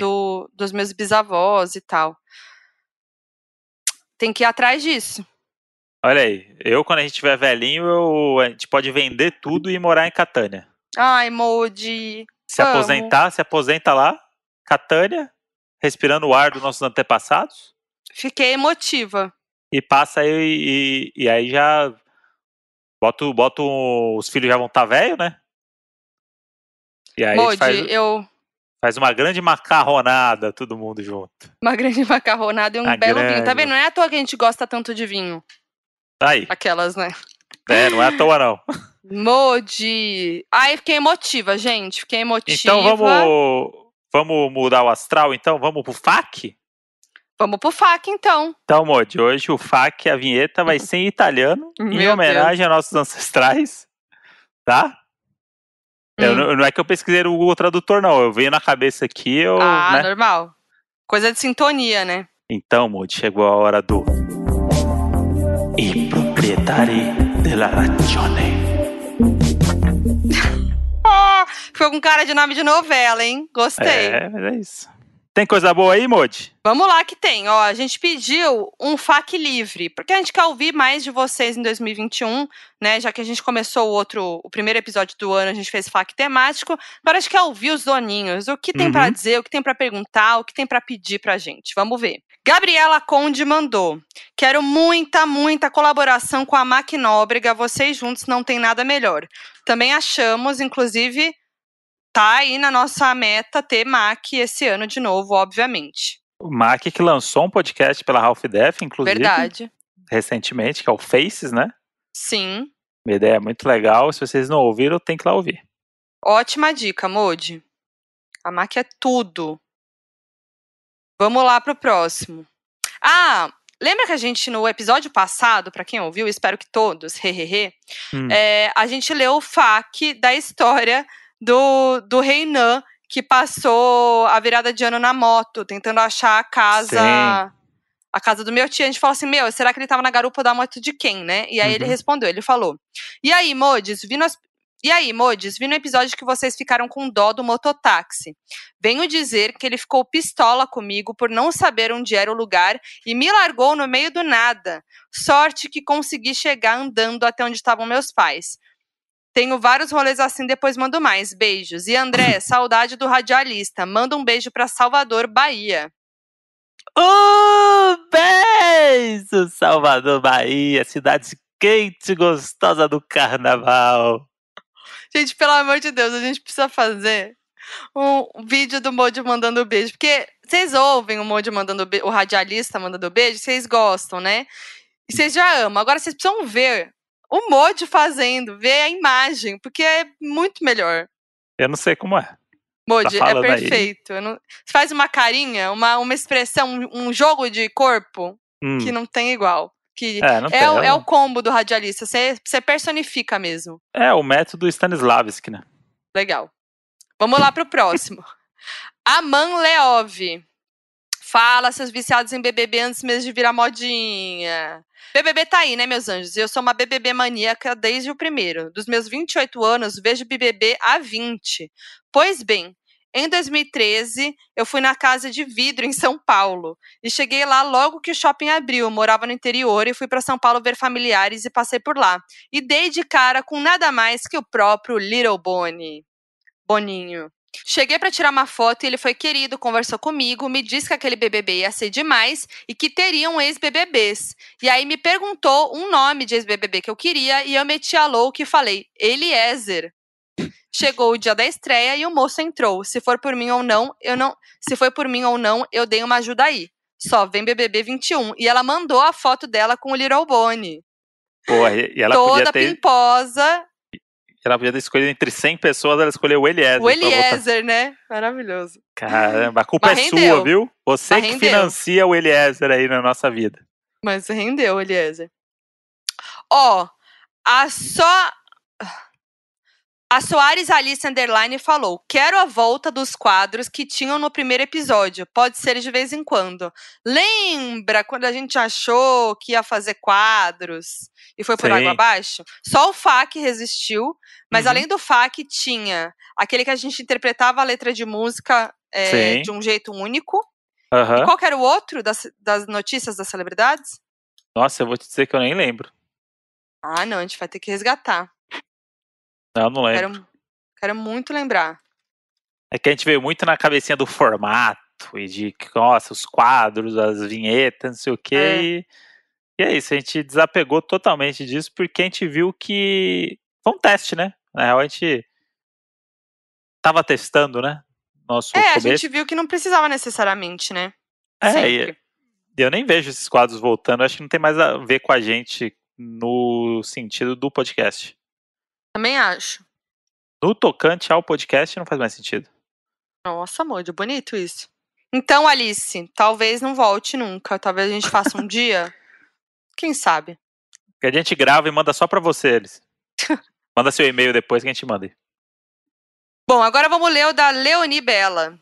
do, dos meus bisavós e tal. Tem que ir atrás disso. Olha aí, eu quando a gente tiver velhinho, eu, a gente pode vender tudo e morar em Catânia. Ai, Modi. Se amo. aposentar, se aposenta lá, Catânia, respirando o ar dos nossos antepassados. Fiquei emotiva. E passa aí, e, e aí já Boto, boto os filhos já vão estar tá velho, né? E aí Modi, faz, eu faz uma grande macarronada, todo mundo junto. Uma grande macarronada e um belo grande. vinho. Tá vendo? Não é à toa que a gente gosta tanto de vinho. Aí. Aquelas, né? É, não é à toa não. Modi. Ai, fiquei emotiva, gente. Fiquei emotiva. Então vamos, vamos mudar o astral, então? Vamos pro FAC? Vamos pro FAC, então. Então, Modi, hoje o FAC, a vinheta, vai ser em italiano, em homenagem Deus. aos nossos ancestrais, tá? Hum. Eu, não é que eu pesquisei o Google Tradutor, não. Eu veio na cabeça aqui, eu. Ah, né? normal. Coisa de sintonia, né? Então, Moody, chegou a hora do. I proprietari della ragione. Ficou com cara de nome de novela, hein? Gostei. É, mas é isso. Tem coisa boa aí, Modi? Vamos lá que tem. Ó, a gente pediu um FAQ livre, porque a gente quer ouvir mais de vocês em 2021, né? Já que a gente começou o outro, o primeiro episódio do ano, a gente fez FAQ temático. Agora a gente quer ouvir os doninhos, o que tem uhum. para dizer, o que tem para perguntar, o que tem para pedir pra gente. Vamos ver. Gabriela Conde mandou: Quero muita, muita colaboração com a Mac Nóbrega. Vocês juntos não tem nada melhor. Também achamos, inclusive, tá aí na nossa meta ter Mac esse ano de novo, obviamente. O Mac que lançou um podcast pela Half Def, inclusive. Verdade. Recentemente, que é o Faces, né? Sim. Uma ideia muito legal. Se vocês não ouviram, tem que ir lá ouvir. Ótima dica, Modi. A Mac é tudo. Vamos lá pro próximo. Ah, lembra que a gente, no episódio passado, para quem ouviu, espero que todos, hehehe, hum. é, a gente leu o FAQ da história do, do Reinan, que passou a virada de ano na moto, tentando achar a casa. Sim. A casa do meu tio, a gente falou assim: Meu, será que ele tava na garupa da moto de quem, né? E aí uhum. ele respondeu: Ele falou: E aí, Modes, vi no, e aí, Modes, vi no episódio que vocês ficaram com dó do mototáxi. Venho dizer que ele ficou pistola comigo por não saber onde era o lugar e me largou no meio do nada. Sorte que consegui chegar andando até onde estavam meus pais. Tenho vários rolês assim, depois mando mais. Beijos. E André, saudade do radialista. Manda um beijo para Salvador, Bahia. Um beijo, Salvador, Bahia, cidade quente e gostosa do carnaval. Gente, pelo amor de Deus, a gente precisa fazer um vídeo do Mojo mandando beijo. Porque vocês ouvem o Mojo mandando beijo, o radialista mandando beijo, vocês gostam, né? E vocês já amam. Agora vocês precisam ver o Mod fazendo, ver a imagem, porque é muito melhor. Eu não sei como é. Mod, tá é perfeito. Não... Você faz uma carinha, uma, uma expressão, um jogo de corpo hum. que não tem igual. Que é, é, tem, o, é, o combo do radialista. Você, você personifica mesmo. É, o método Stanislavski, né? Legal. Vamos lá pro próximo. Aman Leov. Fala, seus viciados em BBB antes mesmo de virar modinha. BBB tá aí, né, meus anjos? Eu sou uma BBB maníaca desde o primeiro. Dos meus 28 anos, vejo BBB há 20. Pois bem, em 2013, eu fui na Casa de Vidro, em São Paulo. E cheguei lá logo que o shopping abriu. Eu morava no interior e fui para São Paulo ver familiares e passei por lá. E dei de cara com nada mais que o próprio Little Bonnie. Boninho. Cheguei para tirar uma foto e ele foi querido, conversou comigo, me disse que aquele BBB ia ser demais e que teriam ex-BBBs. E aí me perguntou um nome de ex-BBB que eu queria e eu meti a louca e falei, Eliezer. Chegou o dia da estreia e o moço entrou. Se for por mim ou não, eu não. Se foi por mim ou não, eu dei uma ajuda aí. Só vem BBB 21 e ela mandou a foto dela com o Little Bonnie. Porra, e ela Toda podia ter... pimposa ela podia ter escolhido entre 100 pessoas, ela escolheu o Eliezer. O Eliezer, né? Maravilhoso. Caramba, a culpa Mas é rendeu. sua, viu? Você Mas que rendeu. financia o Eliezer aí na nossa vida. Mas rendeu, Eliezer. Ó, a só a Soares Alice Underline falou: Quero a volta dos quadros que tinham no primeiro episódio. Pode ser de vez em quando. Lembra quando a gente achou que ia fazer quadros e foi por Sim. água abaixo? Só o FAC resistiu, mas uhum. além do FAC, tinha aquele que a gente interpretava a letra de música é, de um jeito único. Uhum. E qual era o outro das, das notícias das celebridades? Nossa, eu vou te dizer que eu nem lembro. Ah, não, a gente vai ter que resgatar. Não, não lembro. Quero, quero muito lembrar. É que a gente veio muito na cabecinha do formato e de, nossa, os quadros, as vinhetas, não sei o quê. É. E, e é isso, a gente desapegou totalmente disso porque a gente viu que foi um teste, né? Na real, a gente tava testando, né? Nosso é, começo. a gente viu que não precisava necessariamente, né? É, e eu nem vejo esses quadros voltando, acho que não tem mais a ver com a gente no sentido do podcast. Também acho. No tocante ao podcast não faz mais sentido. Nossa, amor, bonito isso. Então, Alice, talvez não volte nunca. Talvez a gente faça um dia. Quem sabe? Que a gente grava e manda só pra você, Alice. manda seu e-mail depois que a gente manda. Bom, agora vamos ler o da Leonie Bela.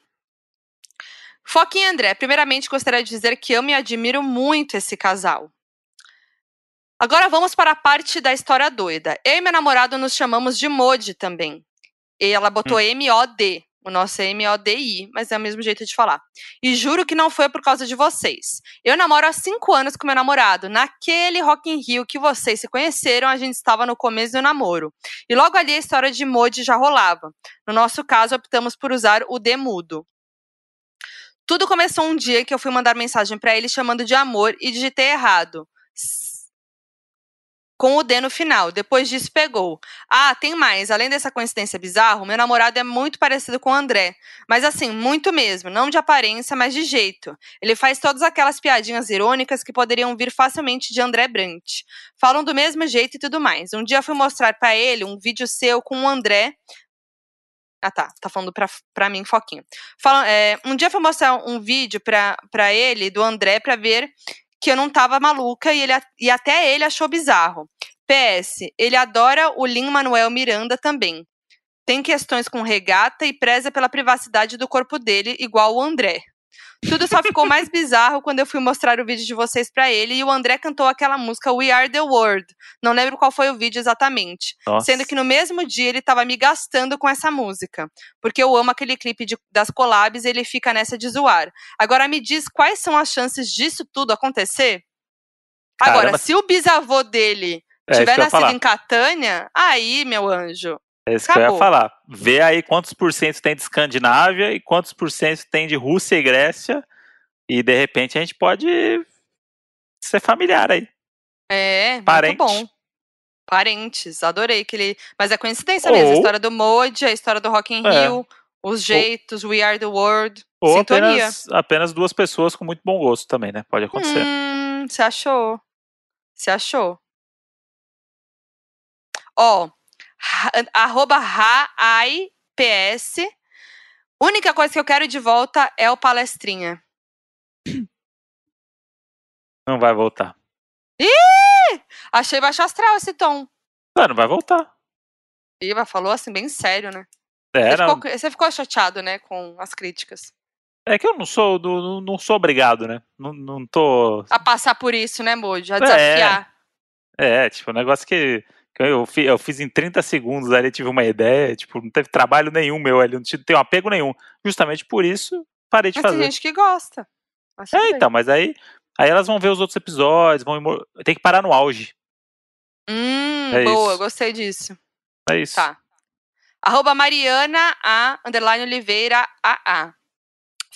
Foquinha André, primeiramente gostaria de dizer que amo e admiro muito esse casal. Agora vamos para a parte da história doida. Eu e meu namorado nos chamamos de Modi também. E ela botou M-O-D. O nosso é M-O-D-I, mas é o mesmo jeito de falar. E juro que não foi por causa de vocês. Eu namoro há cinco anos com meu namorado. Naquele Rock in Rio que vocês se conheceram, a gente estava no começo do namoro. E logo ali a história de Modi já rolava. No nosso caso, optamos por usar o D mudo. Tudo começou um dia que eu fui mandar mensagem para ele chamando de amor e digitei errado. Com o D no final. Depois disso, pegou. Ah, tem mais. Além dessa coincidência bizarra, meu namorado é muito parecido com o André. Mas assim, muito mesmo. Não de aparência, mas de jeito. Ele faz todas aquelas piadinhas irônicas que poderiam vir facilmente de André Brant. Falam do mesmo jeito e tudo mais. Um dia fui mostrar para ele um vídeo seu com o André ah, tá. Tá falando pra, pra mim, Foquinha. Fala, é, um dia eu fui mostrar um vídeo pra, pra ele, do André, pra ver que eu não tava maluca e, ele, e até ele achou bizarro. PS, ele adora o Lin Manuel Miranda também. Tem questões com regata e preza pela privacidade do corpo dele, igual o André. Tudo só ficou mais bizarro quando eu fui mostrar o vídeo de vocês para ele e o André cantou aquela música We Are the World. Não lembro qual foi o vídeo exatamente. Nossa. Sendo que no mesmo dia ele tava me gastando com essa música. Porque eu amo aquele clipe de- das collabs e ele fica nessa de zoar. Agora me diz quais são as chances disso tudo acontecer? Agora, Caramba. se o bisavô dele É tiver nascido em Catânia, aí, meu anjo. É isso que eu ia Acabou. falar. Vê aí quantos por cento tem de Escandinávia e quantos por cento tem de Rússia e Grécia. E de repente a gente pode ser familiar aí. É, Parente. muito bom. Parentes, adorei que ele. Mas é coincidência mesmo. A Ou- história do Modi, a história do Rock in É. Rio, os jeitos, We Are the World. Ou Sintonia. apenas, apenas duas pessoas com muito bom gosto também, né? Pode acontecer. Hum, você achou? Você achou? Ó, ra- arroba RAIPS. Única coisa que eu quero de volta é o palestrinha. Não vai voltar. Achei baixo astral esse tom. Ah, não vai voltar. Iva falou assim, bem sério, né? É, Você, ficou, você ficou chateado, né, com as críticas. é que eu não sou, não, não sou obrigado, né? Não, não tô. A passar por isso, né, Moji? A É. desafiar. É, tipo, um negócio que eu, fi- eu fiz em 30 segundos ali, tive uma ideia, tipo, não teve trabalho nenhum meu ali, não tenho apego nenhum. Justamente por isso, parei de Mas tem fazer. gente que gosta. Tudo É, então, mas aí, aí elas vão ver os outros episódios, vão tem que parar no auge. Hum, É boa, isso. gostei disso. É isso. Tá. Arroba Mariana A, underline Oliveira AA.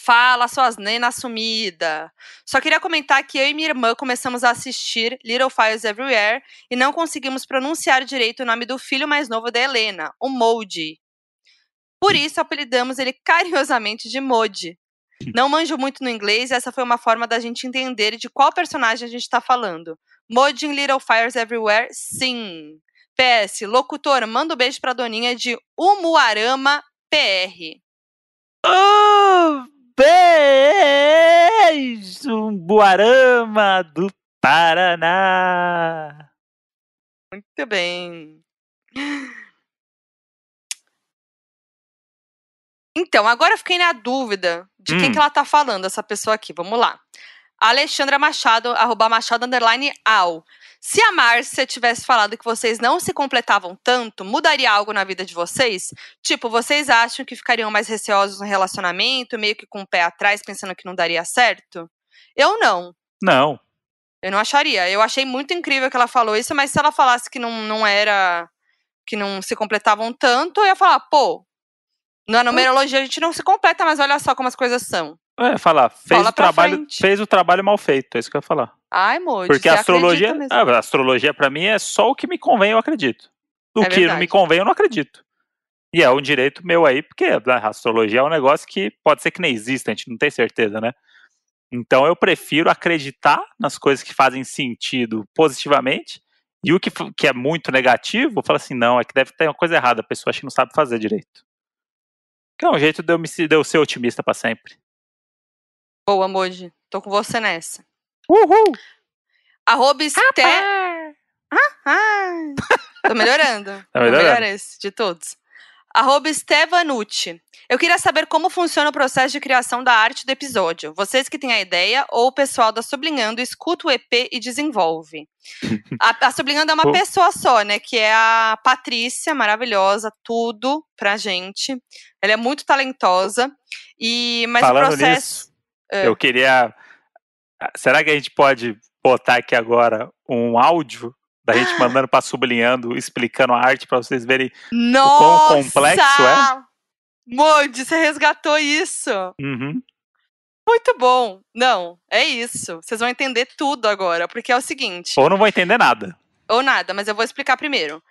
Fala, suas nenas sumida. Só queria comentar que eu e minha irmã começamos a assistir Little Fires Everywhere e não conseguimos pronunciar direito o nome do filho mais novo da Helena, o Moldy. Por isso apelidamos ele carinhosamente de Modi. Não manjo muito no inglês e essa foi uma forma da gente entender de qual personagem a gente tá falando. Modi em Little Fires Everywhere, sim. PS, locutor, manda um beijo pra Doninha de Umuarama PR. Oh, beijo, Buarama do Paraná. Muito bem. Então, agora eu fiquei na dúvida de quem Hum. que ela tá falando, essa pessoa aqui. Vamos lá. Alexandra Machado, arroba Machado, underline, ao. Se a Márcia tivesse falado que vocês não se completavam tanto, mudaria algo na vida de vocês? Tipo, vocês acham que ficariam mais receosos no relacionamento, meio que com o pé atrás, pensando que não daria certo? Eu não. Não, Eu não acharia. Eu achei muito incrível que ela falou isso, mas se ela falasse que não, não era. que não se completavam tanto, eu ia falar, pô, na numerologia a gente não se completa, mas olha só como as coisas são. é falar, fez Fala o trabalho, frente. fez o trabalho mal feito, é isso que eu ia falar. Ai, Moji, Porque a astrologia, mesmo. ah, a astrologia para mim é só o que me convém, eu acredito. O É que não verdade. me convém, eu não acredito. E é um direito meu aí, porque a astrologia é um negócio que pode ser que nem exista, a gente não tem certeza, né? Então eu prefiro acreditar nas coisas que fazem sentido positivamente, e o que, que é muito negativo, eu falo assim, não, é que deve ter uma coisa errada, a pessoa acha que não sabe fazer direito. Que é um jeito de eu, me, de eu ser otimista pra sempre. Boa, Moji. Tô com você nessa. Uhul! Arroba Esté. Ah, tô melhorando. Tá melhorando? melhorar esse de todos. Arroba Estevanucci. Eu queria saber como funciona o processo de criação da arte do episódio. Vocês que têm a ideia ou o pessoal da Sublinhando escuta o EP e desenvolve. a, a Sublinhando é uma pessoa só, né? Que é a Patrícia, maravilhosa, tudo pra gente. Ela é muito talentosa. E, mas Falando o processo. nisso, É. eu queria. Será que a gente pode botar aqui agora um áudio da gente mandando pra sublinhando, explicando a arte pra vocês verem? Nossa! complexo é? Moody, você resgatou isso. Uhum. Muito bom. Não, é isso. Vocês vão entender tudo agora, porque é o seguinte. Ou não vou entender nada. Ou nada, mas eu vou explicar primeiro.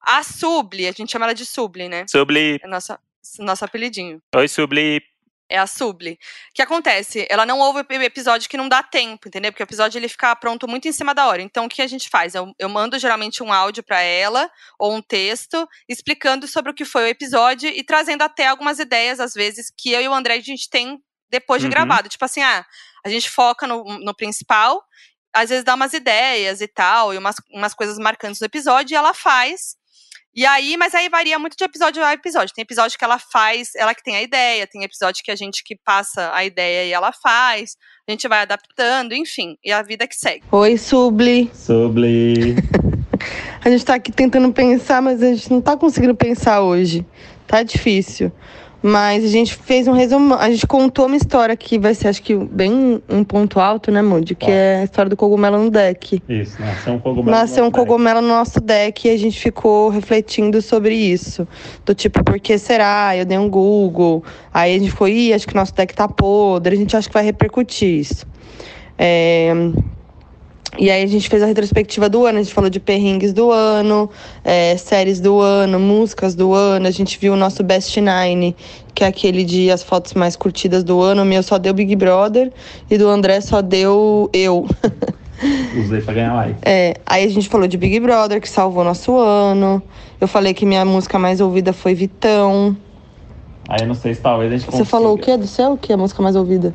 A Subli, a gente chama ela de Subli, né? Subli. É nossa, nosso apelidinho. Oi, Subli. É a Subli. O que acontece? Ela não ouve o episódio que não dá tempo, entendeu? Porque o episódio ele fica pronto muito em cima da hora. Então, o que a gente faz? Eu, eu mando geralmente um áudio pra ela, ou um texto, explicando sobre o que foi o episódio e trazendo até algumas ideias, às vezes, que eu e o André a gente tem depois de Uhum. gravado. Tipo assim, ah, a gente foca no, no principal, às vezes dá umas ideias e tal, e umas, umas coisas marcantes do episódio, e ela faz. E aí, mas aí varia muito de episódio a episódio. Tem episódio que ela faz, ela que tem a ideia, tem episódio que a gente que passa a ideia e ela faz. A gente vai adaptando, enfim, e a vida que segue. Oi, Subli. Subli. A gente tá aqui tentando pensar, mas a gente não tá conseguindo pensar hoje. Tá difícil. Mas a gente fez um resumo, a gente contou uma história que vai ser, acho que, bem um ponto alto, né, Moody? Que é a história do cogumelo no deck. Isso, nasceu um cogumelo. Nasceu um cogumelo no nosso deck e a gente ficou refletindo sobre isso. Do tipo, por que será? Eu dei um Google. Aí a gente foi, ih, acho que nosso deck tá podre. A gente acha que vai repercutir isso. É, E aí a gente fez a retrospectiva do ano, a gente falou de perrengues do ano, é, séries do ano, músicas do ano, a gente viu o nosso Best Nine, que é aquele de as fotos mais curtidas do ano. O meu só deu Big Brother e do André só deu eu. Usei pra ganhar like. É, aí a gente falou de Big Brother, que salvou nosso ano. Eu falei que minha música mais ouvida foi Vitão. Aí eu não sei se talvez a gente Você falou o que do céu? O que é a música mais ouvida?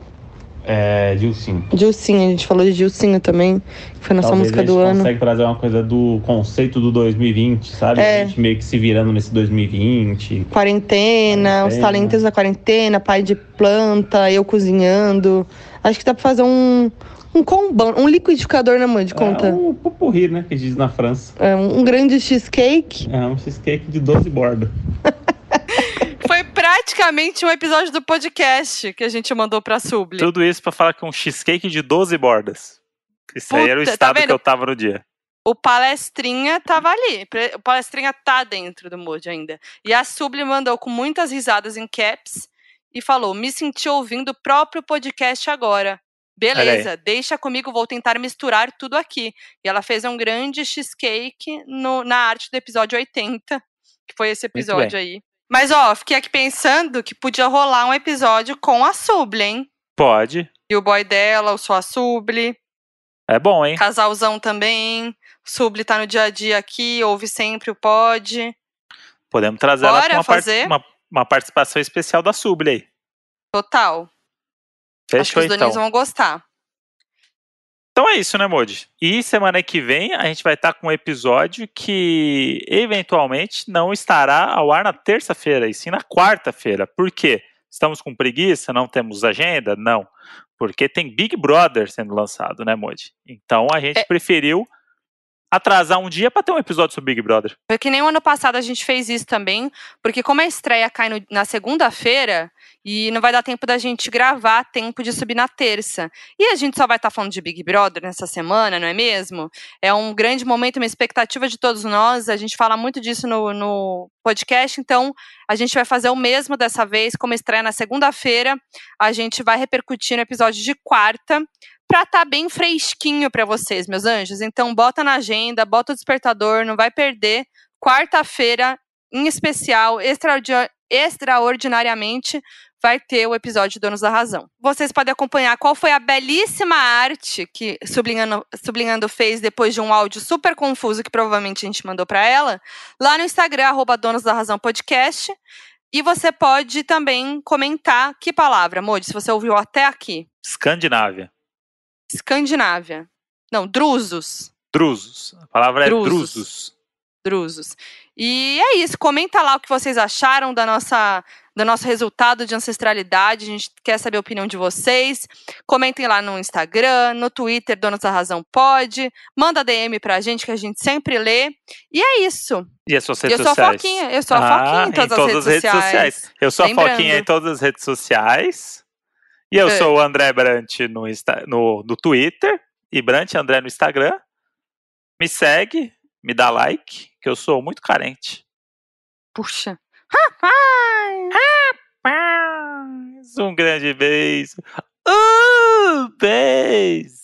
É, Dilcinho. Dilcinho, a gente falou de Dilcinho também, que foi a nossa Talvez música a do gente ano. consegue trazer uma coisa do conceito do 2020, sabe? É. A gente meio que se virando nesse 2020. Quarentena, os Quarentena. talentos da quarentena, pai de planta, eu cozinhando. Acho que dá pra fazer um, um combão, um liquidificador na mãe de conta. É um pupurri, né? Que diz na França. É, um grande cheesecake. É um cheesecake de 12 bordas. Foi praticamente um episódio do podcast que a gente mandou pra Subli. Tudo isso pra falar que um cheesecake de 12 bordas. Isso aí era o Puta, tá estado que vendo? eu tava no dia. O palestrinha tava ali. O palestrinha tá dentro do Mood ainda. E a Subli mandou com muitas risadas em caps e falou: Me senti ouvindo o próprio podcast agora. Beleza, deixa comigo, vou tentar misturar tudo aqui. E ela fez um grande cheesecake no- na arte do episódio 80, que foi esse episódio aí. Mas, ó, fiquei aqui pensando que podia rolar um episódio com a Subli, hein? Pode. E o boy dela, o só a Subli. É bom, hein? Casalzão também. Subli tá no dia a dia aqui, ouve sempre o pod. Podemos trazer ela Bora com uma, par- fazer? uma, uma participação especial da Subli aí. Total. Acho que Fechou os então. doninhos vão gostar. Então é isso, né, Modi? E semana que vem a gente vai estar com um episódio que eventualmente não estará ao ar na terça-feira, e sim na quarta-feira. Por quê? Estamos com preguiça? Não temos agenda? Não. Porque tem Big Brother sendo lançado, né, Modi? Então a gente É. preferiu atrasar um dia para ter um episódio sobre Big Brother. Foi que nem o ano passado a gente fez isso também, porque como a estreia cai no- na segunda-feira e não vai dar tempo da gente gravar, tempo de subir na terça. E a gente só vai estar falando de Big Brother nessa semana, não é mesmo? É um grande momento, uma expectativa de todos nós. A gente fala muito disso no, no podcast, então a gente vai fazer o mesmo dessa vez, como estreia na segunda-feira, a gente vai repercutir no episódio de quarta. Pra estar bem fresquinho pra vocês, meus anjos. Então, bota na agenda, bota o despertador, não vai perder quarta-feira, em especial, extraordi- extraordinariamente, vai ter o episódio Donos da Razão. Vocês podem acompanhar qual foi a belíssima arte que Sublinhando, Sublinhando fez depois de um áudio super confuso que provavelmente a gente mandou para ela, lá no Instagram, arroba Donos da Razão Podcast. E você pode também comentar que palavra, Modi, se você ouviu até aqui. Escandinávia. Escandinávia. Não, Drusos. Drusos. A palavra é Drusos. drusos. Drusos. E é isso, comenta lá o que vocês acharam da nossa do nosso resultado de ancestralidade. A gente quer saber a opinião de vocês. Comentem lá no Instagram, no Twitter, Donos da Razão Pode. Manda DM pra gente que a gente sempre lê. E é isso. E as suas redes eu sou sociais? a Foquinha, eu sou a Foquinha em todas, as, redes sociais. Eu sou Lembrando. a Foquinha em todas as redes sociais. E eu É. sou o André Brant no, Insta- no, no Twitter. E Brant André no Instagram. Me segue, me dá like, que eu sou muito carente. Puxa. Um grande beijo. Uh, beijo.